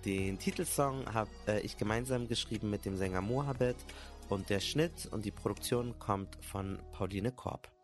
[SPEAKER 1] Den Titelsong habe äh, ich gemeinsam geschrieben mit dem Sänger Mohabed und der Schnitt und die Produktion kommt von Pauline Korb.